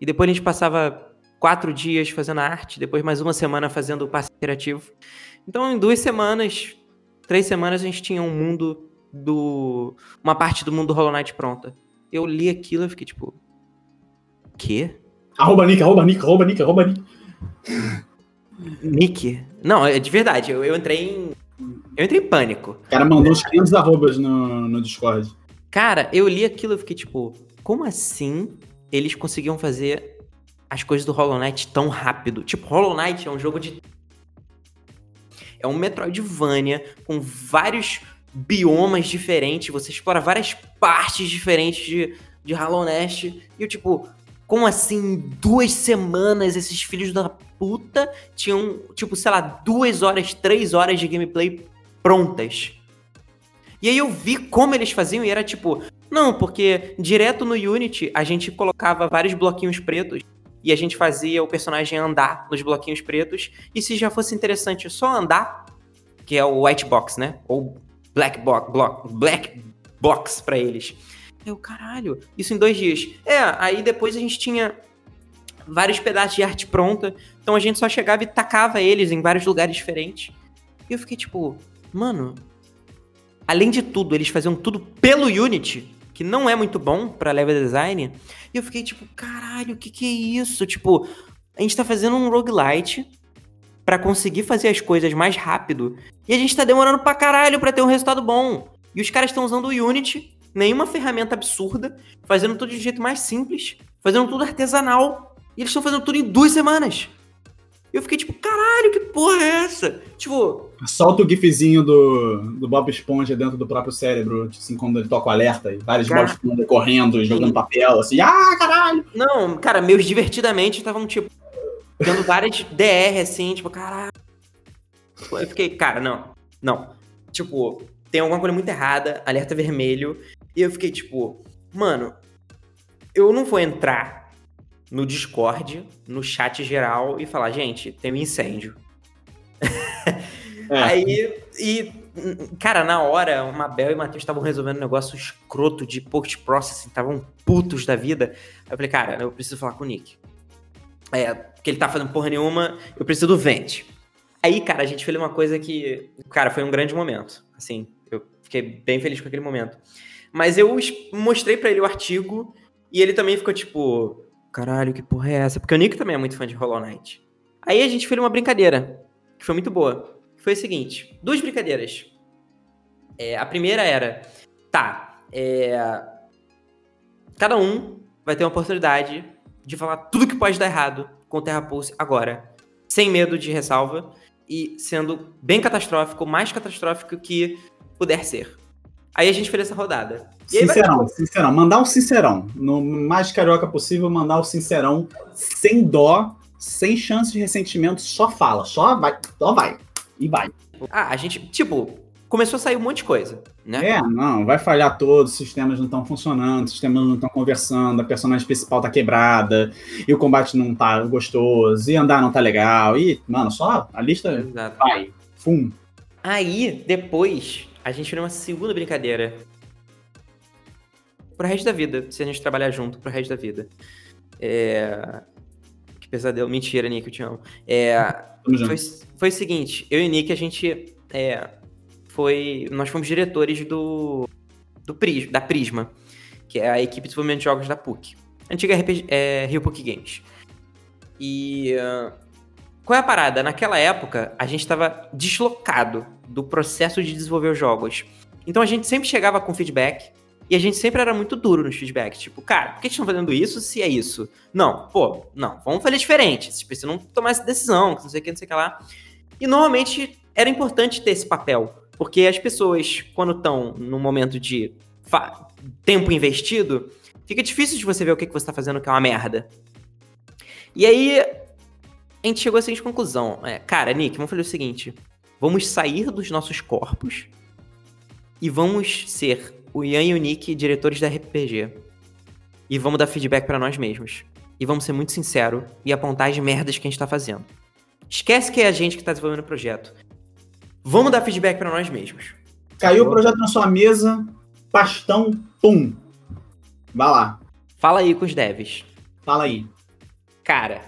E depois a gente passava quatro dias fazendo arte, depois mais uma semana fazendo o passe interativo. Então, em duas semanas, três semanas, a gente tinha um mundo do. uma parte do mundo do Hollow Knight pronta. Eu li aquilo e fiquei tipo. Quê? Arroba Nick, arroba Nick, arroba Nick, arroba Nick. Nick? Não, é de verdade, eu, eu entrei em. Eu entrei em pânico. O cara mandou uns 500 arrobas no, no Discord. Cara, eu li aquilo e fiquei tipo, como assim eles conseguiam fazer as coisas do Hollow Knight tão rápido. Tipo, Hollow Knight é um jogo de. É um Metroidvania com vários biomas diferentes. Você explora várias partes diferentes de, de Hollow Knight. E eu, tipo, como assim, duas semanas esses filhos da puta tinham, tipo, sei lá, duas horas, três horas de gameplay prontas. E aí eu vi como eles faziam e era tipo, não, porque direto no Unity a gente colocava vários bloquinhos pretos e a gente fazia o personagem andar nos bloquinhos pretos. E se já fosse interessante só andar, que é o white box, né? Ou black box, block, black box para eles. Eu, caralho, isso em dois dias. É, aí depois a gente tinha vários pedaços de arte pronta. Então a gente só chegava e tacava eles em vários lugares diferentes. E eu fiquei tipo, mano. Além de tudo, eles faziam tudo pelo Unity, que não é muito bom para level design. E eu fiquei tipo, caralho, o que que é isso? Tipo, a gente tá fazendo um roguelite para conseguir fazer as coisas mais rápido. E a gente tá demorando pra caralho pra ter um resultado bom. E os caras estão usando o Unity, nenhuma ferramenta absurda, fazendo tudo de jeito mais simples, fazendo tudo artesanal. E eles estão fazendo tudo em duas semanas. E eu fiquei tipo, caralho, que porra é essa? Tipo. Solta o gifzinho do, do Bob Esponja dentro do próprio cérebro, assim, quando ele toca o alerta, e vários cara, Bob Esponja correndo, jogando papel, assim, ah, caralho! Não, cara, meus divertidamente estavam, tipo, tendo várias DR, assim, tipo, caralho. Eu fiquei, cara, não, não. Tipo, tem alguma coisa muito errada, alerta vermelho. E eu fiquei, tipo, mano, eu não vou entrar no Discord, no chat geral e falar, gente, tem um incêndio. É. Aí, e, cara, na hora, o Mabel e o Matheus estavam resolvendo um negócio escroto de post-processing, estavam putos da vida. Aí eu falei, cara, eu preciso falar com o Nick. É, porque ele tá fazendo porra nenhuma, eu preciso do Vent. Aí, cara, a gente fez uma coisa que, cara, foi um grande momento. Assim, eu fiquei bem feliz com aquele momento. Mas eu mostrei para ele o artigo e ele também ficou tipo, caralho, que porra é essa? Porque o Nick também é muito fã de Hollow Knight. Aí a gente fez uma brincadeira, que foi muito boa. Foi o seguinte, duas brincadeiras. É, a primeira era, tá, é, cada um vai ter uma oportunidade de falar tudo que pode dar errado com o Terra Pulse agora, sem medo de ressalva e sendo bem catastrófico, mais catastrófico que puder ser. Aí a gente fez essa rodada. Sincerão, vai... sincerão. Mandar um sincerão. No mais carioca possível, mandar o um sincerão sem dó, sem chance de ressentimento, só fala. Só vai, só vai. E vai. Ah, a gente, tipo, começou a sair um monte de coisa, né? É, não, vai falhar todos, os sistemas não estão funcionando, os sistemas não estão conversando, a personagem principal tá quebrada, e o combate não tá gostoso, e andar não tá legal, e, mano, só a lista Exato. vai, fum. Aí, depois, a gente fez uma segunda brincadeira. Pro resto da vida, se a gente trabalhar junto pro resto da vida. É... Que pesadelo. Mentira, Nick, eu te amo. É... Foi, foi o seguinte, eu e Nick, a gente é... foi... Nós fomos diretores do... do Prisma, da Prisma, que é a equipe de desenvolvimento de jogos da PUC. Antiga RPG, é, Rio PUC Games. E... Uh qual é a parada? Naquela época, a gente estava deslocado do processo de desenvolver os jogos. Então a gente sempre chegava com feedback e a gente sempre era muito duro nos feedbacks. Tipo, cara, por que estão fazendo isso se é isso? Não, pô, não, vamos fazer diferente. Vocês precisam tomar essa decisão, não sei o que, não sei o que lá. E normalmente era importante ter esse papel, porque as pessoas, quando estão no momento de tempo investido, fica difícil de você ver o que, que você está fazendo que é uma merda. E aí a gente chegou à seguinte conclusão. É, cara, Nick, vamos fazer o seguinte. Vamos sair dos nossos corpos e vamos ser o Ian e o Nick, diretores da RPG. E vamos dar feedback para nós mesmos. E vamos ser muito sincero e apontar as merdas que a gente tá fazendo. Esquece que é a gente que tá desenvolvendo o projeto. Vamos dar feedback para nós mesmos. Caiu o projeto na sua mesa, pastão, pum. Vai lá. Fala aí com os devs. Fala aí. Cara,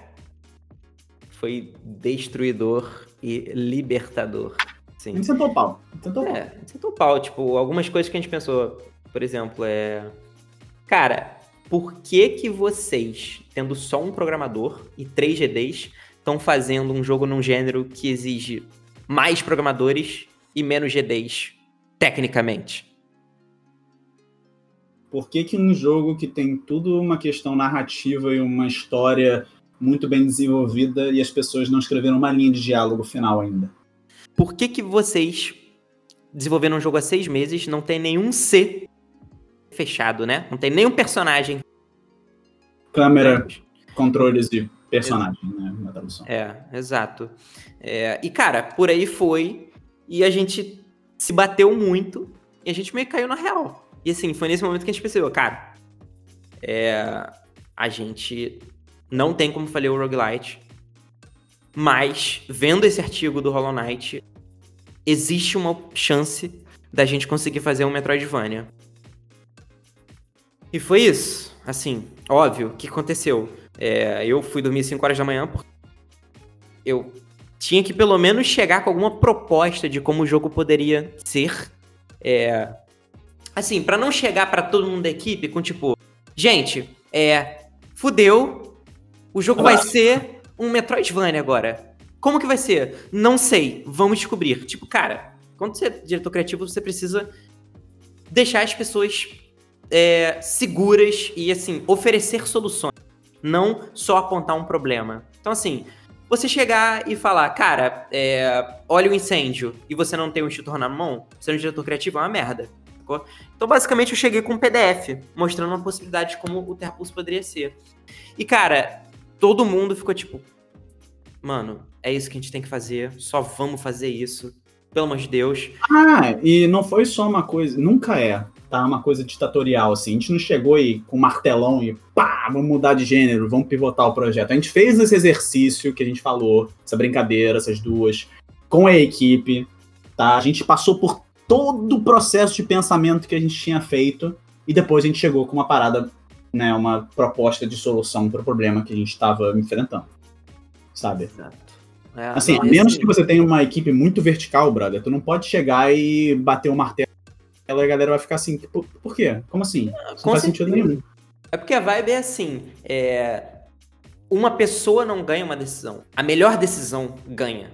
foi destruidor e libertador. Sim. A gente sentou o pau. Sentou é, pau. sentou o pau. Tipo, algumas coisas que a gente pensou, por exemplo, é... Cara, por que que vocês, tendo só um programador e três GDs, estão fazendo um jogo num gênero que exige mais programadores e menos GDs, tecnicamente? Por que que um jogo que tem tudo uma questão narrativa e uma história muito bem desenvolvida e as pessoas não escreveram uma linha de diálogo final ainda. Por que, que vocês desenvolveram um jogo há seis meses não tem nenhum C fechado, né? Não tem nenhum personagem. Câmera, controles de personagem, né? Na tradução. É, exato. É, e, cara, por aí foi. E a gente se bateu muito. E a gente meio que caiu na real. E assim, foi nesse momento que a gente percebeu, cara. É, a gente não tem como fazer o roguelite. Mas, vendo esse artigo do Hollow Knight, existe uma chance da gente conseguir fazer um Metroidvania. E foi isso. Assim, óbvio, o que aconteceu? É, eu fui dormir 5 horas da manhã porque eu tinha que pelo menos chegar com alguma proposta de como o jogo poderia ser. É, assim, para não chegar para todo mundo da equipe com tipo, gente, é, fudeu, o jogo vai ser um Metroidvania agora. Como que vai ser? Não sei, vamos descobrir. Tipo, cara, quando você é diretor criativo, você precisa deixar as pessoas é, seguras e, assim, oferecer soluções. Não só apontar um problema. Então, assim, você chegar e falar, cara, é, olha o incêndio e você não tem um extintor na mão, sendo diretor criativo é uma merda. Então, basicamente, eu cheguei com um PDF mostrando uma possibilidade de como o Terrapulse poderia ser. E, cara, todo mundo ficou tipo, mano, é isso que a gente tem que fazer, só vamos fazer isso. Pelo amor de Deus. Ah, e não foi só uma coisa, nunca é, tá? Uma coisa ditatorial, assim. A gente não chegou aí com martelão e pá, vamos mudar de gênero, vamos pivotar o projeto. A gente fez esse exercício que a gente falou, essa brincadeira, essas duas, com a equipe, tá? A gente passou por todo o processo de pensamento que a gente tinha feito e depois a gente chegou com uma parada, né, uma proposta de solução para o problema que a gente estava enfrentando, sabe? Exato. É, assim, a menos que você tenha uma equipe muito vertical, brother, tu não pode chegar e bater o um martelo e a galera vai ficar assim, por, por quê? Como assim? Ah, não faz sentido nenhum. É porque a vibe é assim, é... uma pessoa não ganha uma decisão. A melhor decisão ganha.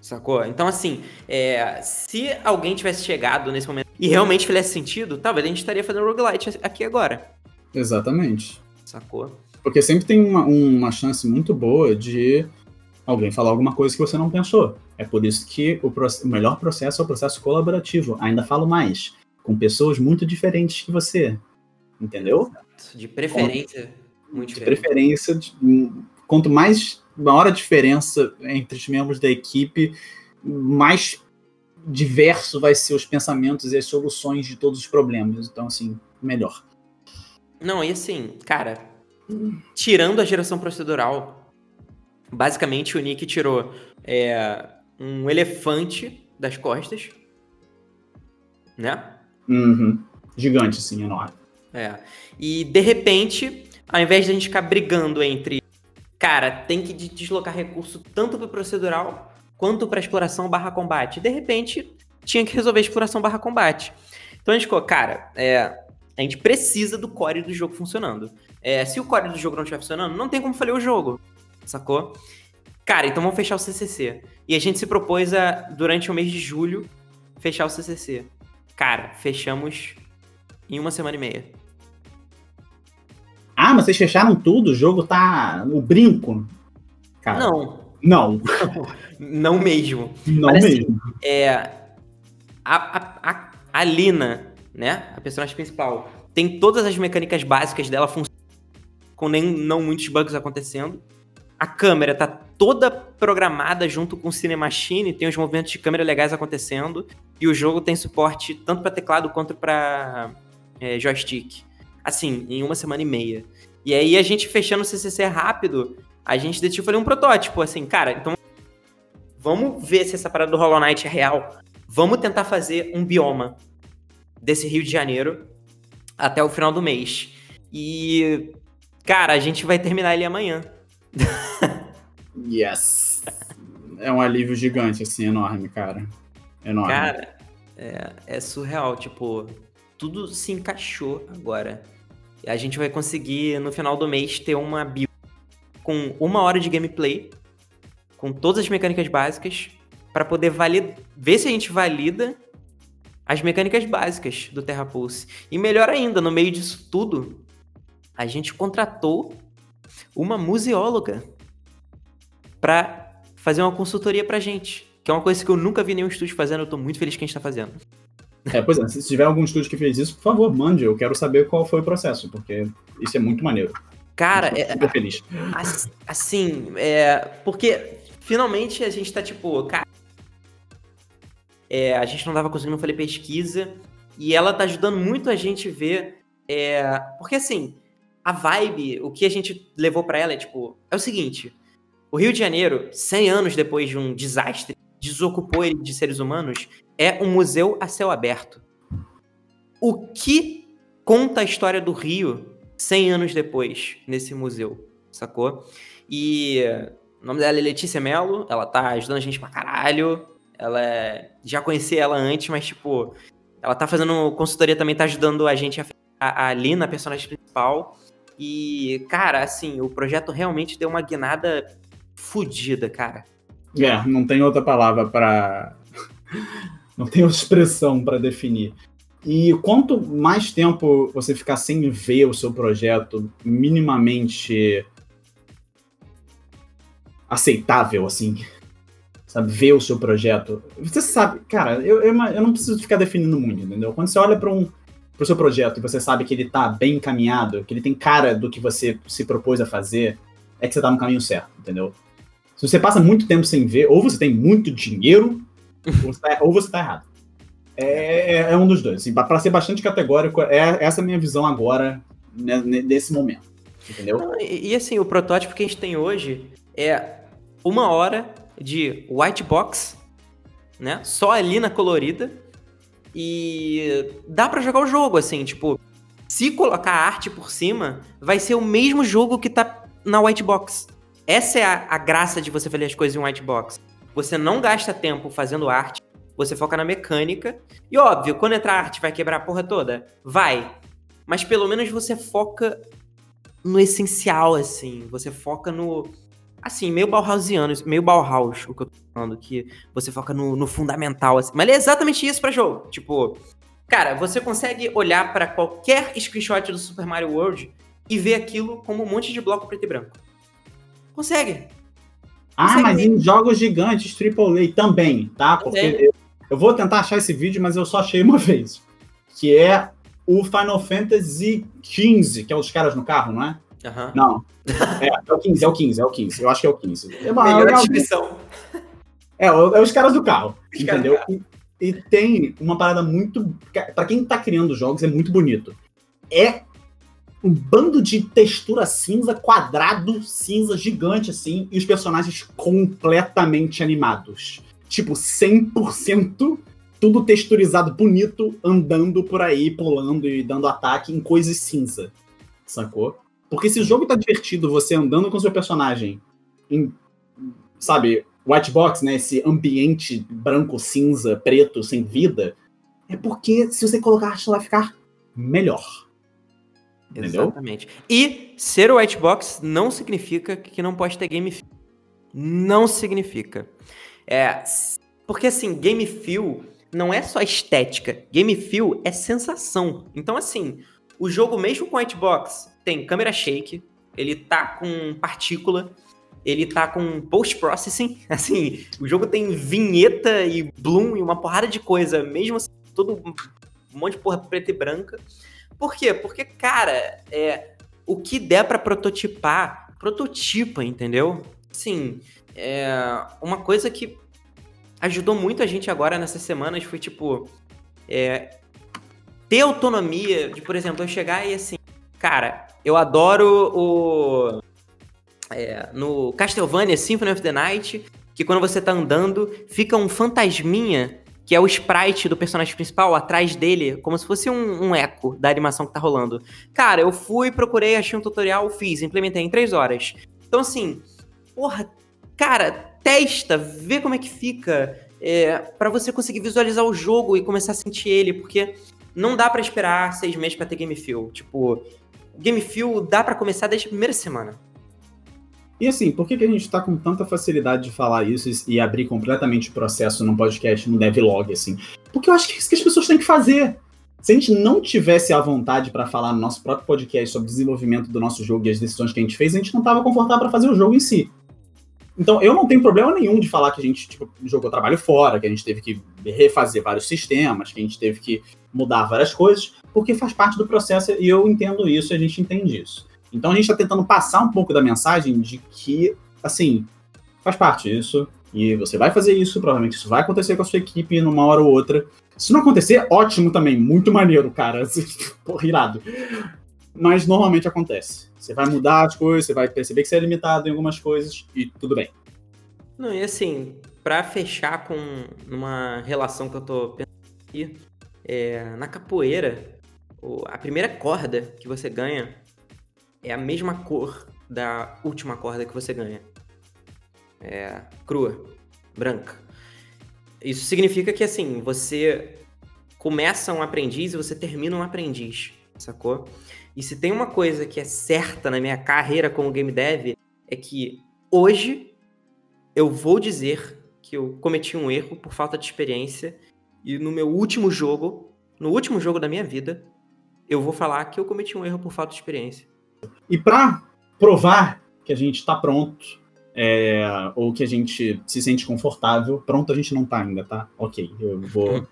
Sacou? Então, assim, é... se alguém tivesse chegado nesse momento e realmente fizesse sentido, talvez a gente estaria fazendo roguelite aqui agora. Exatamente. Sacou? Porque sempre tem uma, uma chance muito boa de alguém falar alguma coisa que você não pensou. É por isso que o, o, melhor processo é o processo colaborativo. Ainda falo mais, com pessoas muito diferentes que você. Entendeu? De preferência. Com, muito de diferente. preferência. De, quanto mais maior a diferença entre os membros da equipe, mais diverso vai ser os pensamentos e as soluções de todos os problemas. Então, assim, melhor. Não, e assim, cara, tirando a geração procedural, Basicamente, o Nick tirou é, um elefante das costas, né? Uhum. Gigante, assim, enorme. É. E, de repente, ao invés de a gente ficar brigando entre... Cara, tem que deslocar recurso tanto para procedural quanto para exploração barra combate. De repente, tinha que resolver exploração barra combate. Então a gente ficou, cara, é, a gente precisa do core do jogo funcionando. É, se o core do jogo não estiver funcionando, não tem como falhar o jogo sacou? Cara, então vamos fechar o CCC. E a gente se propôs a, durante o mês de julho, fechar o CCC. Cara, fechamos em uma semana e meia. Ah, mas vocês fecharam tudo? O jogo tá no brinco? Cara, não. Não. não mesmo. Não assim, mesmo. É, a, a, a, a Lina, né? A personagem principal, tem todas as mecânicas básicas dela funcionando, com nem não muitos bugs acontecendo a câmera tá toda programada junto com o Cinemachine, tem os movimentos de câmera legais acontecendo, e o jogo tem suporte tanto para teclado quanto para é, joystick. Assim, em uma semana e meia. E aí a gente fechando o CCC rápido, a gente decidiu fazer um protótipo, assim, cara, então vamos ver se essa parada do Hollow Knight é real. Vamos tentar fazer um bioma desse Rio de Janeiro até o final do mês. E, cara, a gente vai terminar ele amanhã. yes. É um alívio gigante, assim, enorme, cara. Enorme. Cara, é, é surreal. Tipo, tudo se encaixou agora. A gente vai conseguir, no final do mês, ter uma build com uma hora de gameplay, com todas as mecânicas básicas, para poder valid... ver se a gente valida as mecânicas básicas do Terra Pulse. E melhor ainda, no meio disso tudo, a gente contratou uma museóloga para fazer uma consultoria pra gente. Que é uma coisa que eu nunca vi nenhum estúdio fazendo, eu tô muito feliz que a gente tá fazendo. É, pois é, se tiver algum estúdio que fez isso, por favor, mande, eu quero saber qual foi o processo, porque isso é muito maneiro. Cara, é, super feliz. Assim, é, porque finalmente a gente tá tipo, cara, é, a gente não tava conseguindo fazer pesquisa e ela tá ajudando muito a gente ver, é, porque assim, a vibe, o que a gente levou para ela é tipo, é o seguinte, o Rio de Janeiro, 100 anos depois de um desastre, desocupou ele de seres humanos, é um museu a céu aberto. O que conta a história do Rio 100 anos depois nesse museu? sacou? E o nome dela é Letícia Mello, ela tá ajudando a gente pra caralho. Ela é... Já conheci ela antes, mas, tipo, ela tá fazendo consultoria também, tá ajudando a gente a, a, a Lina, a personagem principal. E, cara, assim, o projeto realmente deu uma guinada fodida, cara. É, não tem outra palavra para (laughs) não tem expressão para definir. E quanto mais tempo você ficar sem ver o seu projeto minimamente aceitável, assim, sabe, ver o seu projeto, você sabe, cara, eu, eu, eu não preciso ficar definindo muito, entendeu? Quando você olha para um pro seu projeto e você sabe que ele tá bem encaminhado, que ele tem cara do que você se propôs a fazer, é que você tá no caminho certo, entendeu? Se você passa muito tempo sem ver, ou você tem muito dinheiro, (laughs) ou você tá, ou você tá errado. É, é, é, um dos dois. Assim, para ser bastante categórico, é essa a minha visão agora, né, nesse momento. Entendeu? e, e, assim, o protótipo que a gente tem hoje é uma hora de white box, né? Só a lina colorida. E dá para jogar o jogo, assim, tipo, se colocar arte por cima, vai ser o mesmo jogo que tá na white box. Essa é a, a graça de você fazer as coisas em white box. Você não gasta tempo fazendo arte, você foca na mecânica. E óbvio, quando entrar arte vai quebrar a porra toda? Vai. Mas pelo menos você foca no essencial, assim. Você foca no. Assim, meio Bauhausiano, meio Bauhaus, o que eu tô falando, que você foca no, no fundamental, assim. Mas é exatamente isso para jogo. Tipo, cara, você consegue olhar para qualquer screenshot do Super Mario World e ver aquilo como um monte de bloco preto e branco. Consegue. Ah, Consegue mas ver. em jogos gigantes AAA também, tá? Porque eu, eu vou tentar achar esse vídeo, mas eu só achei uma (laughs) vez. Que é o Final Fantasy XV, que é os caras no carro, não é? Uhum. Não. É, é o 15, é o 15, é o é Eu acho que é o 15. É uma, Melhor é descrição. É, é os caras do carro, os entendeu? E, e, tem uma parada muito. para quem tá criando jogos, é muito bonito. É um bando de textura cinza, quadrado, cinza, gigante, assim, e os personagens completamente animados tipo, 100% tudo texturizado bonito, andando por aí, pulando e dando ataque em coisas cinza. Sacou? Porque se o jogo tá divertido, você andando com seu personagem em, sabe, white box, né? Esse ambiente branco, cinza, preto, sem vida, é porque se você colocar arte, vai ficar melhor. Entendeu? Exatamente. E ser white box não significa que não pode ter game. Não significa. É, porque assim, game feel não é só estética. Game feel é sensação. Então assim, o jogo mesmo com Whitebox tem câmera shake, ele tá com partícula, ele tá com post-processing, (laughs) assim, o jogo tem vinheta e bloom e uma porrada de coisa, mesmo assim, todo um monte de porra preta e branca. Por quê? Porque, cara, é, o que der para prototipar, prototipa, entendeu? Sim, é, uma coisa que ajudou muito a gente agora nessas semanas foi, tipo, é, ter autonomia de, por exemplo, eu chegar e assim, cara, eu adoro o. É, no Castlevania Symphony of the Night, que quando você tá andando, fica um fantasminha, que é o sprite do personagem principal, atrás dele, como se fosse um, um eco da animação que tá rolando. Cara, eu fui, procurei, achei um tutorial, fiz, implementei em três horas. Então, assim, porra, cara, testa, vê como é que fica, é, para você conseguir visualizar o jogo e começar a sentir ele, porque não dá para esperar seis meses para ter game feel. Tipo, game feel dá para começar desde a primeira semana. E assim, por que, que a gente tá com tanta facilidade de falar isso e abrir completamente o processo num podcast, no devlog, assim? Porque eu acho que é isso que as pessoas têm que fazer. Se a gente não tivesse a vontade para falar no nosso próprio podcast sobre o desenvolvimento do nosso jogo e as decisões que a gente fez, a gente não tava confortável para fazer o jogo em si. Então, eu não tenho problema nenhum de falar que a gente tipo, jogou trabalho fora, que a gente teve que refazer vários sistemas, que a gente teve que mudar várias coisas, porque faz parte do processo e eu entendo isso e a gente entende isso. Então, a gente está tentando passar um pouco da mensagem de que, assim, faz parte disso, e você vai fazer isso, provavelmente isso vai acontecer com a sua equipe numa hora ou outra. Se não acontecer, ótimo também, muito maneiro, cara. (laughs) Porra, irado. Mas normalmente acontece. Você vai mudar as coisas, você vai perceber que você é limitado em algumas coisas e tudo bem. Não, e assim, para fechar com uma relação que eu tô pensando aqui, é, na capoeira, a primeira corda que você ganha é a mesma cor da última corda que você ganha. É crua, branca. Isso significa que assim, você começa um aprendiz e você termina um aprendiz, sacou? E se tem uma coisa que é certa na minha carreira como game dev, é que hoje eu vou dizer que eu cometi um erro por falta de experiência e no meu último jogo, no último jogo da minha vida, eu vou falar que eu cometi um erro por falta de experiência. E para provar que a gente está pronto, é, ou que a gente se sente confortável, pronto a gente não tá ainda, tá? Ok, eu vou.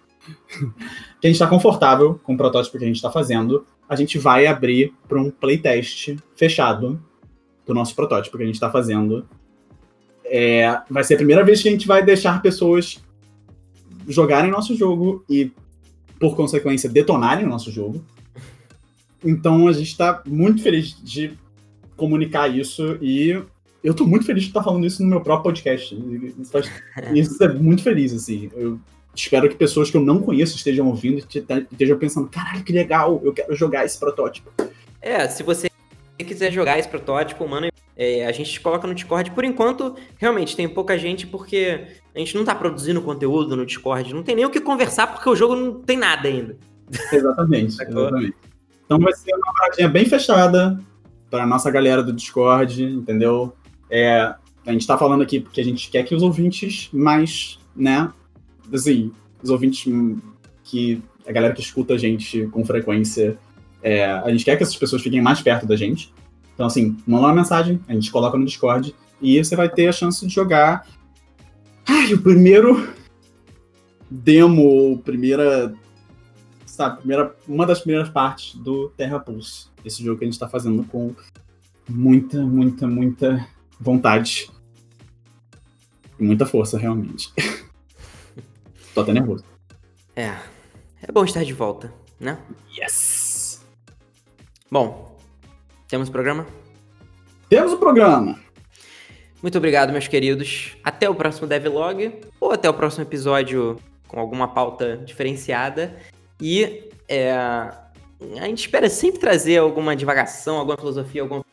(laughs) que a gente está confortável com o protótipo que a gente está fazendo, a gente vai abrir para um playtest fechado do nosso protótipo que a gente está fazendo. É, vai ser a primeira vez que a gente vai deixar pessoas jogarem nosso jogo e, por consequência, detonarem o nosso jogo. Então a gente está muito feliz de comunicar isso e eu tô muito feliz de estar falando isso no meu próprio podcast. Isso, faz, (laughs) isso é muito feliz, assim. Eu espero que pessoas que eu não conheço estejam ouvindo e estejam pensando, caralho, que legal, eu quero jogar esse protótipo. É, se você quiser jogar esse protótipo, mano, é, a gente coloca no Discord. Por enquanto, realmente, tem pouca gente porque a gente não tá produzindo conteúdo no Discord. Não tem nem o que conversar porque o jogo não tem nada ainda. Exatamente, (laughs) exatamente. Então vai ser uma paradinha bem fechada para nossa galera do Discord, entendeu? É, a gente tá falando aqui porque a gente quer que os ouvintes mais, né, assim, os ouvintes que, a galera que escuta a gente com frequência, é, a gente quer que essas pessoas fiquem mais perto da gente. Então, assim, manda uma mensagem, a gente coloca no Discord e você vai ter a chance de jogar. Ai, o primeiro demo, primeira sabe, primeira, uma das primeiras partes do Terra Pulse. Esse jogo que a gente está fazendo com muita, muita, muita vontade. E muita força, realmente. (laughs) Tô até nervoso. É. É bom estar de volta, né? Yes! Bom, temos o programa? Temos o programa! Muito obrigado, meus queridos. Até o próximo Devlog, ou até o próximo episódio com alguma pauta diferenciada. E é, a gente espera sempre trazer alguma divagação, alguma filosofia, alguma.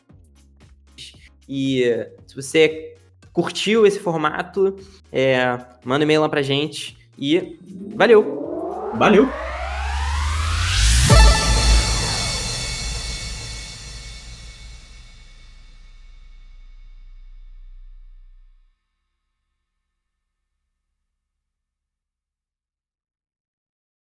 E se você curtiu esse formato, é, manda um e-mail lá pra gente. E valeu! Valeu!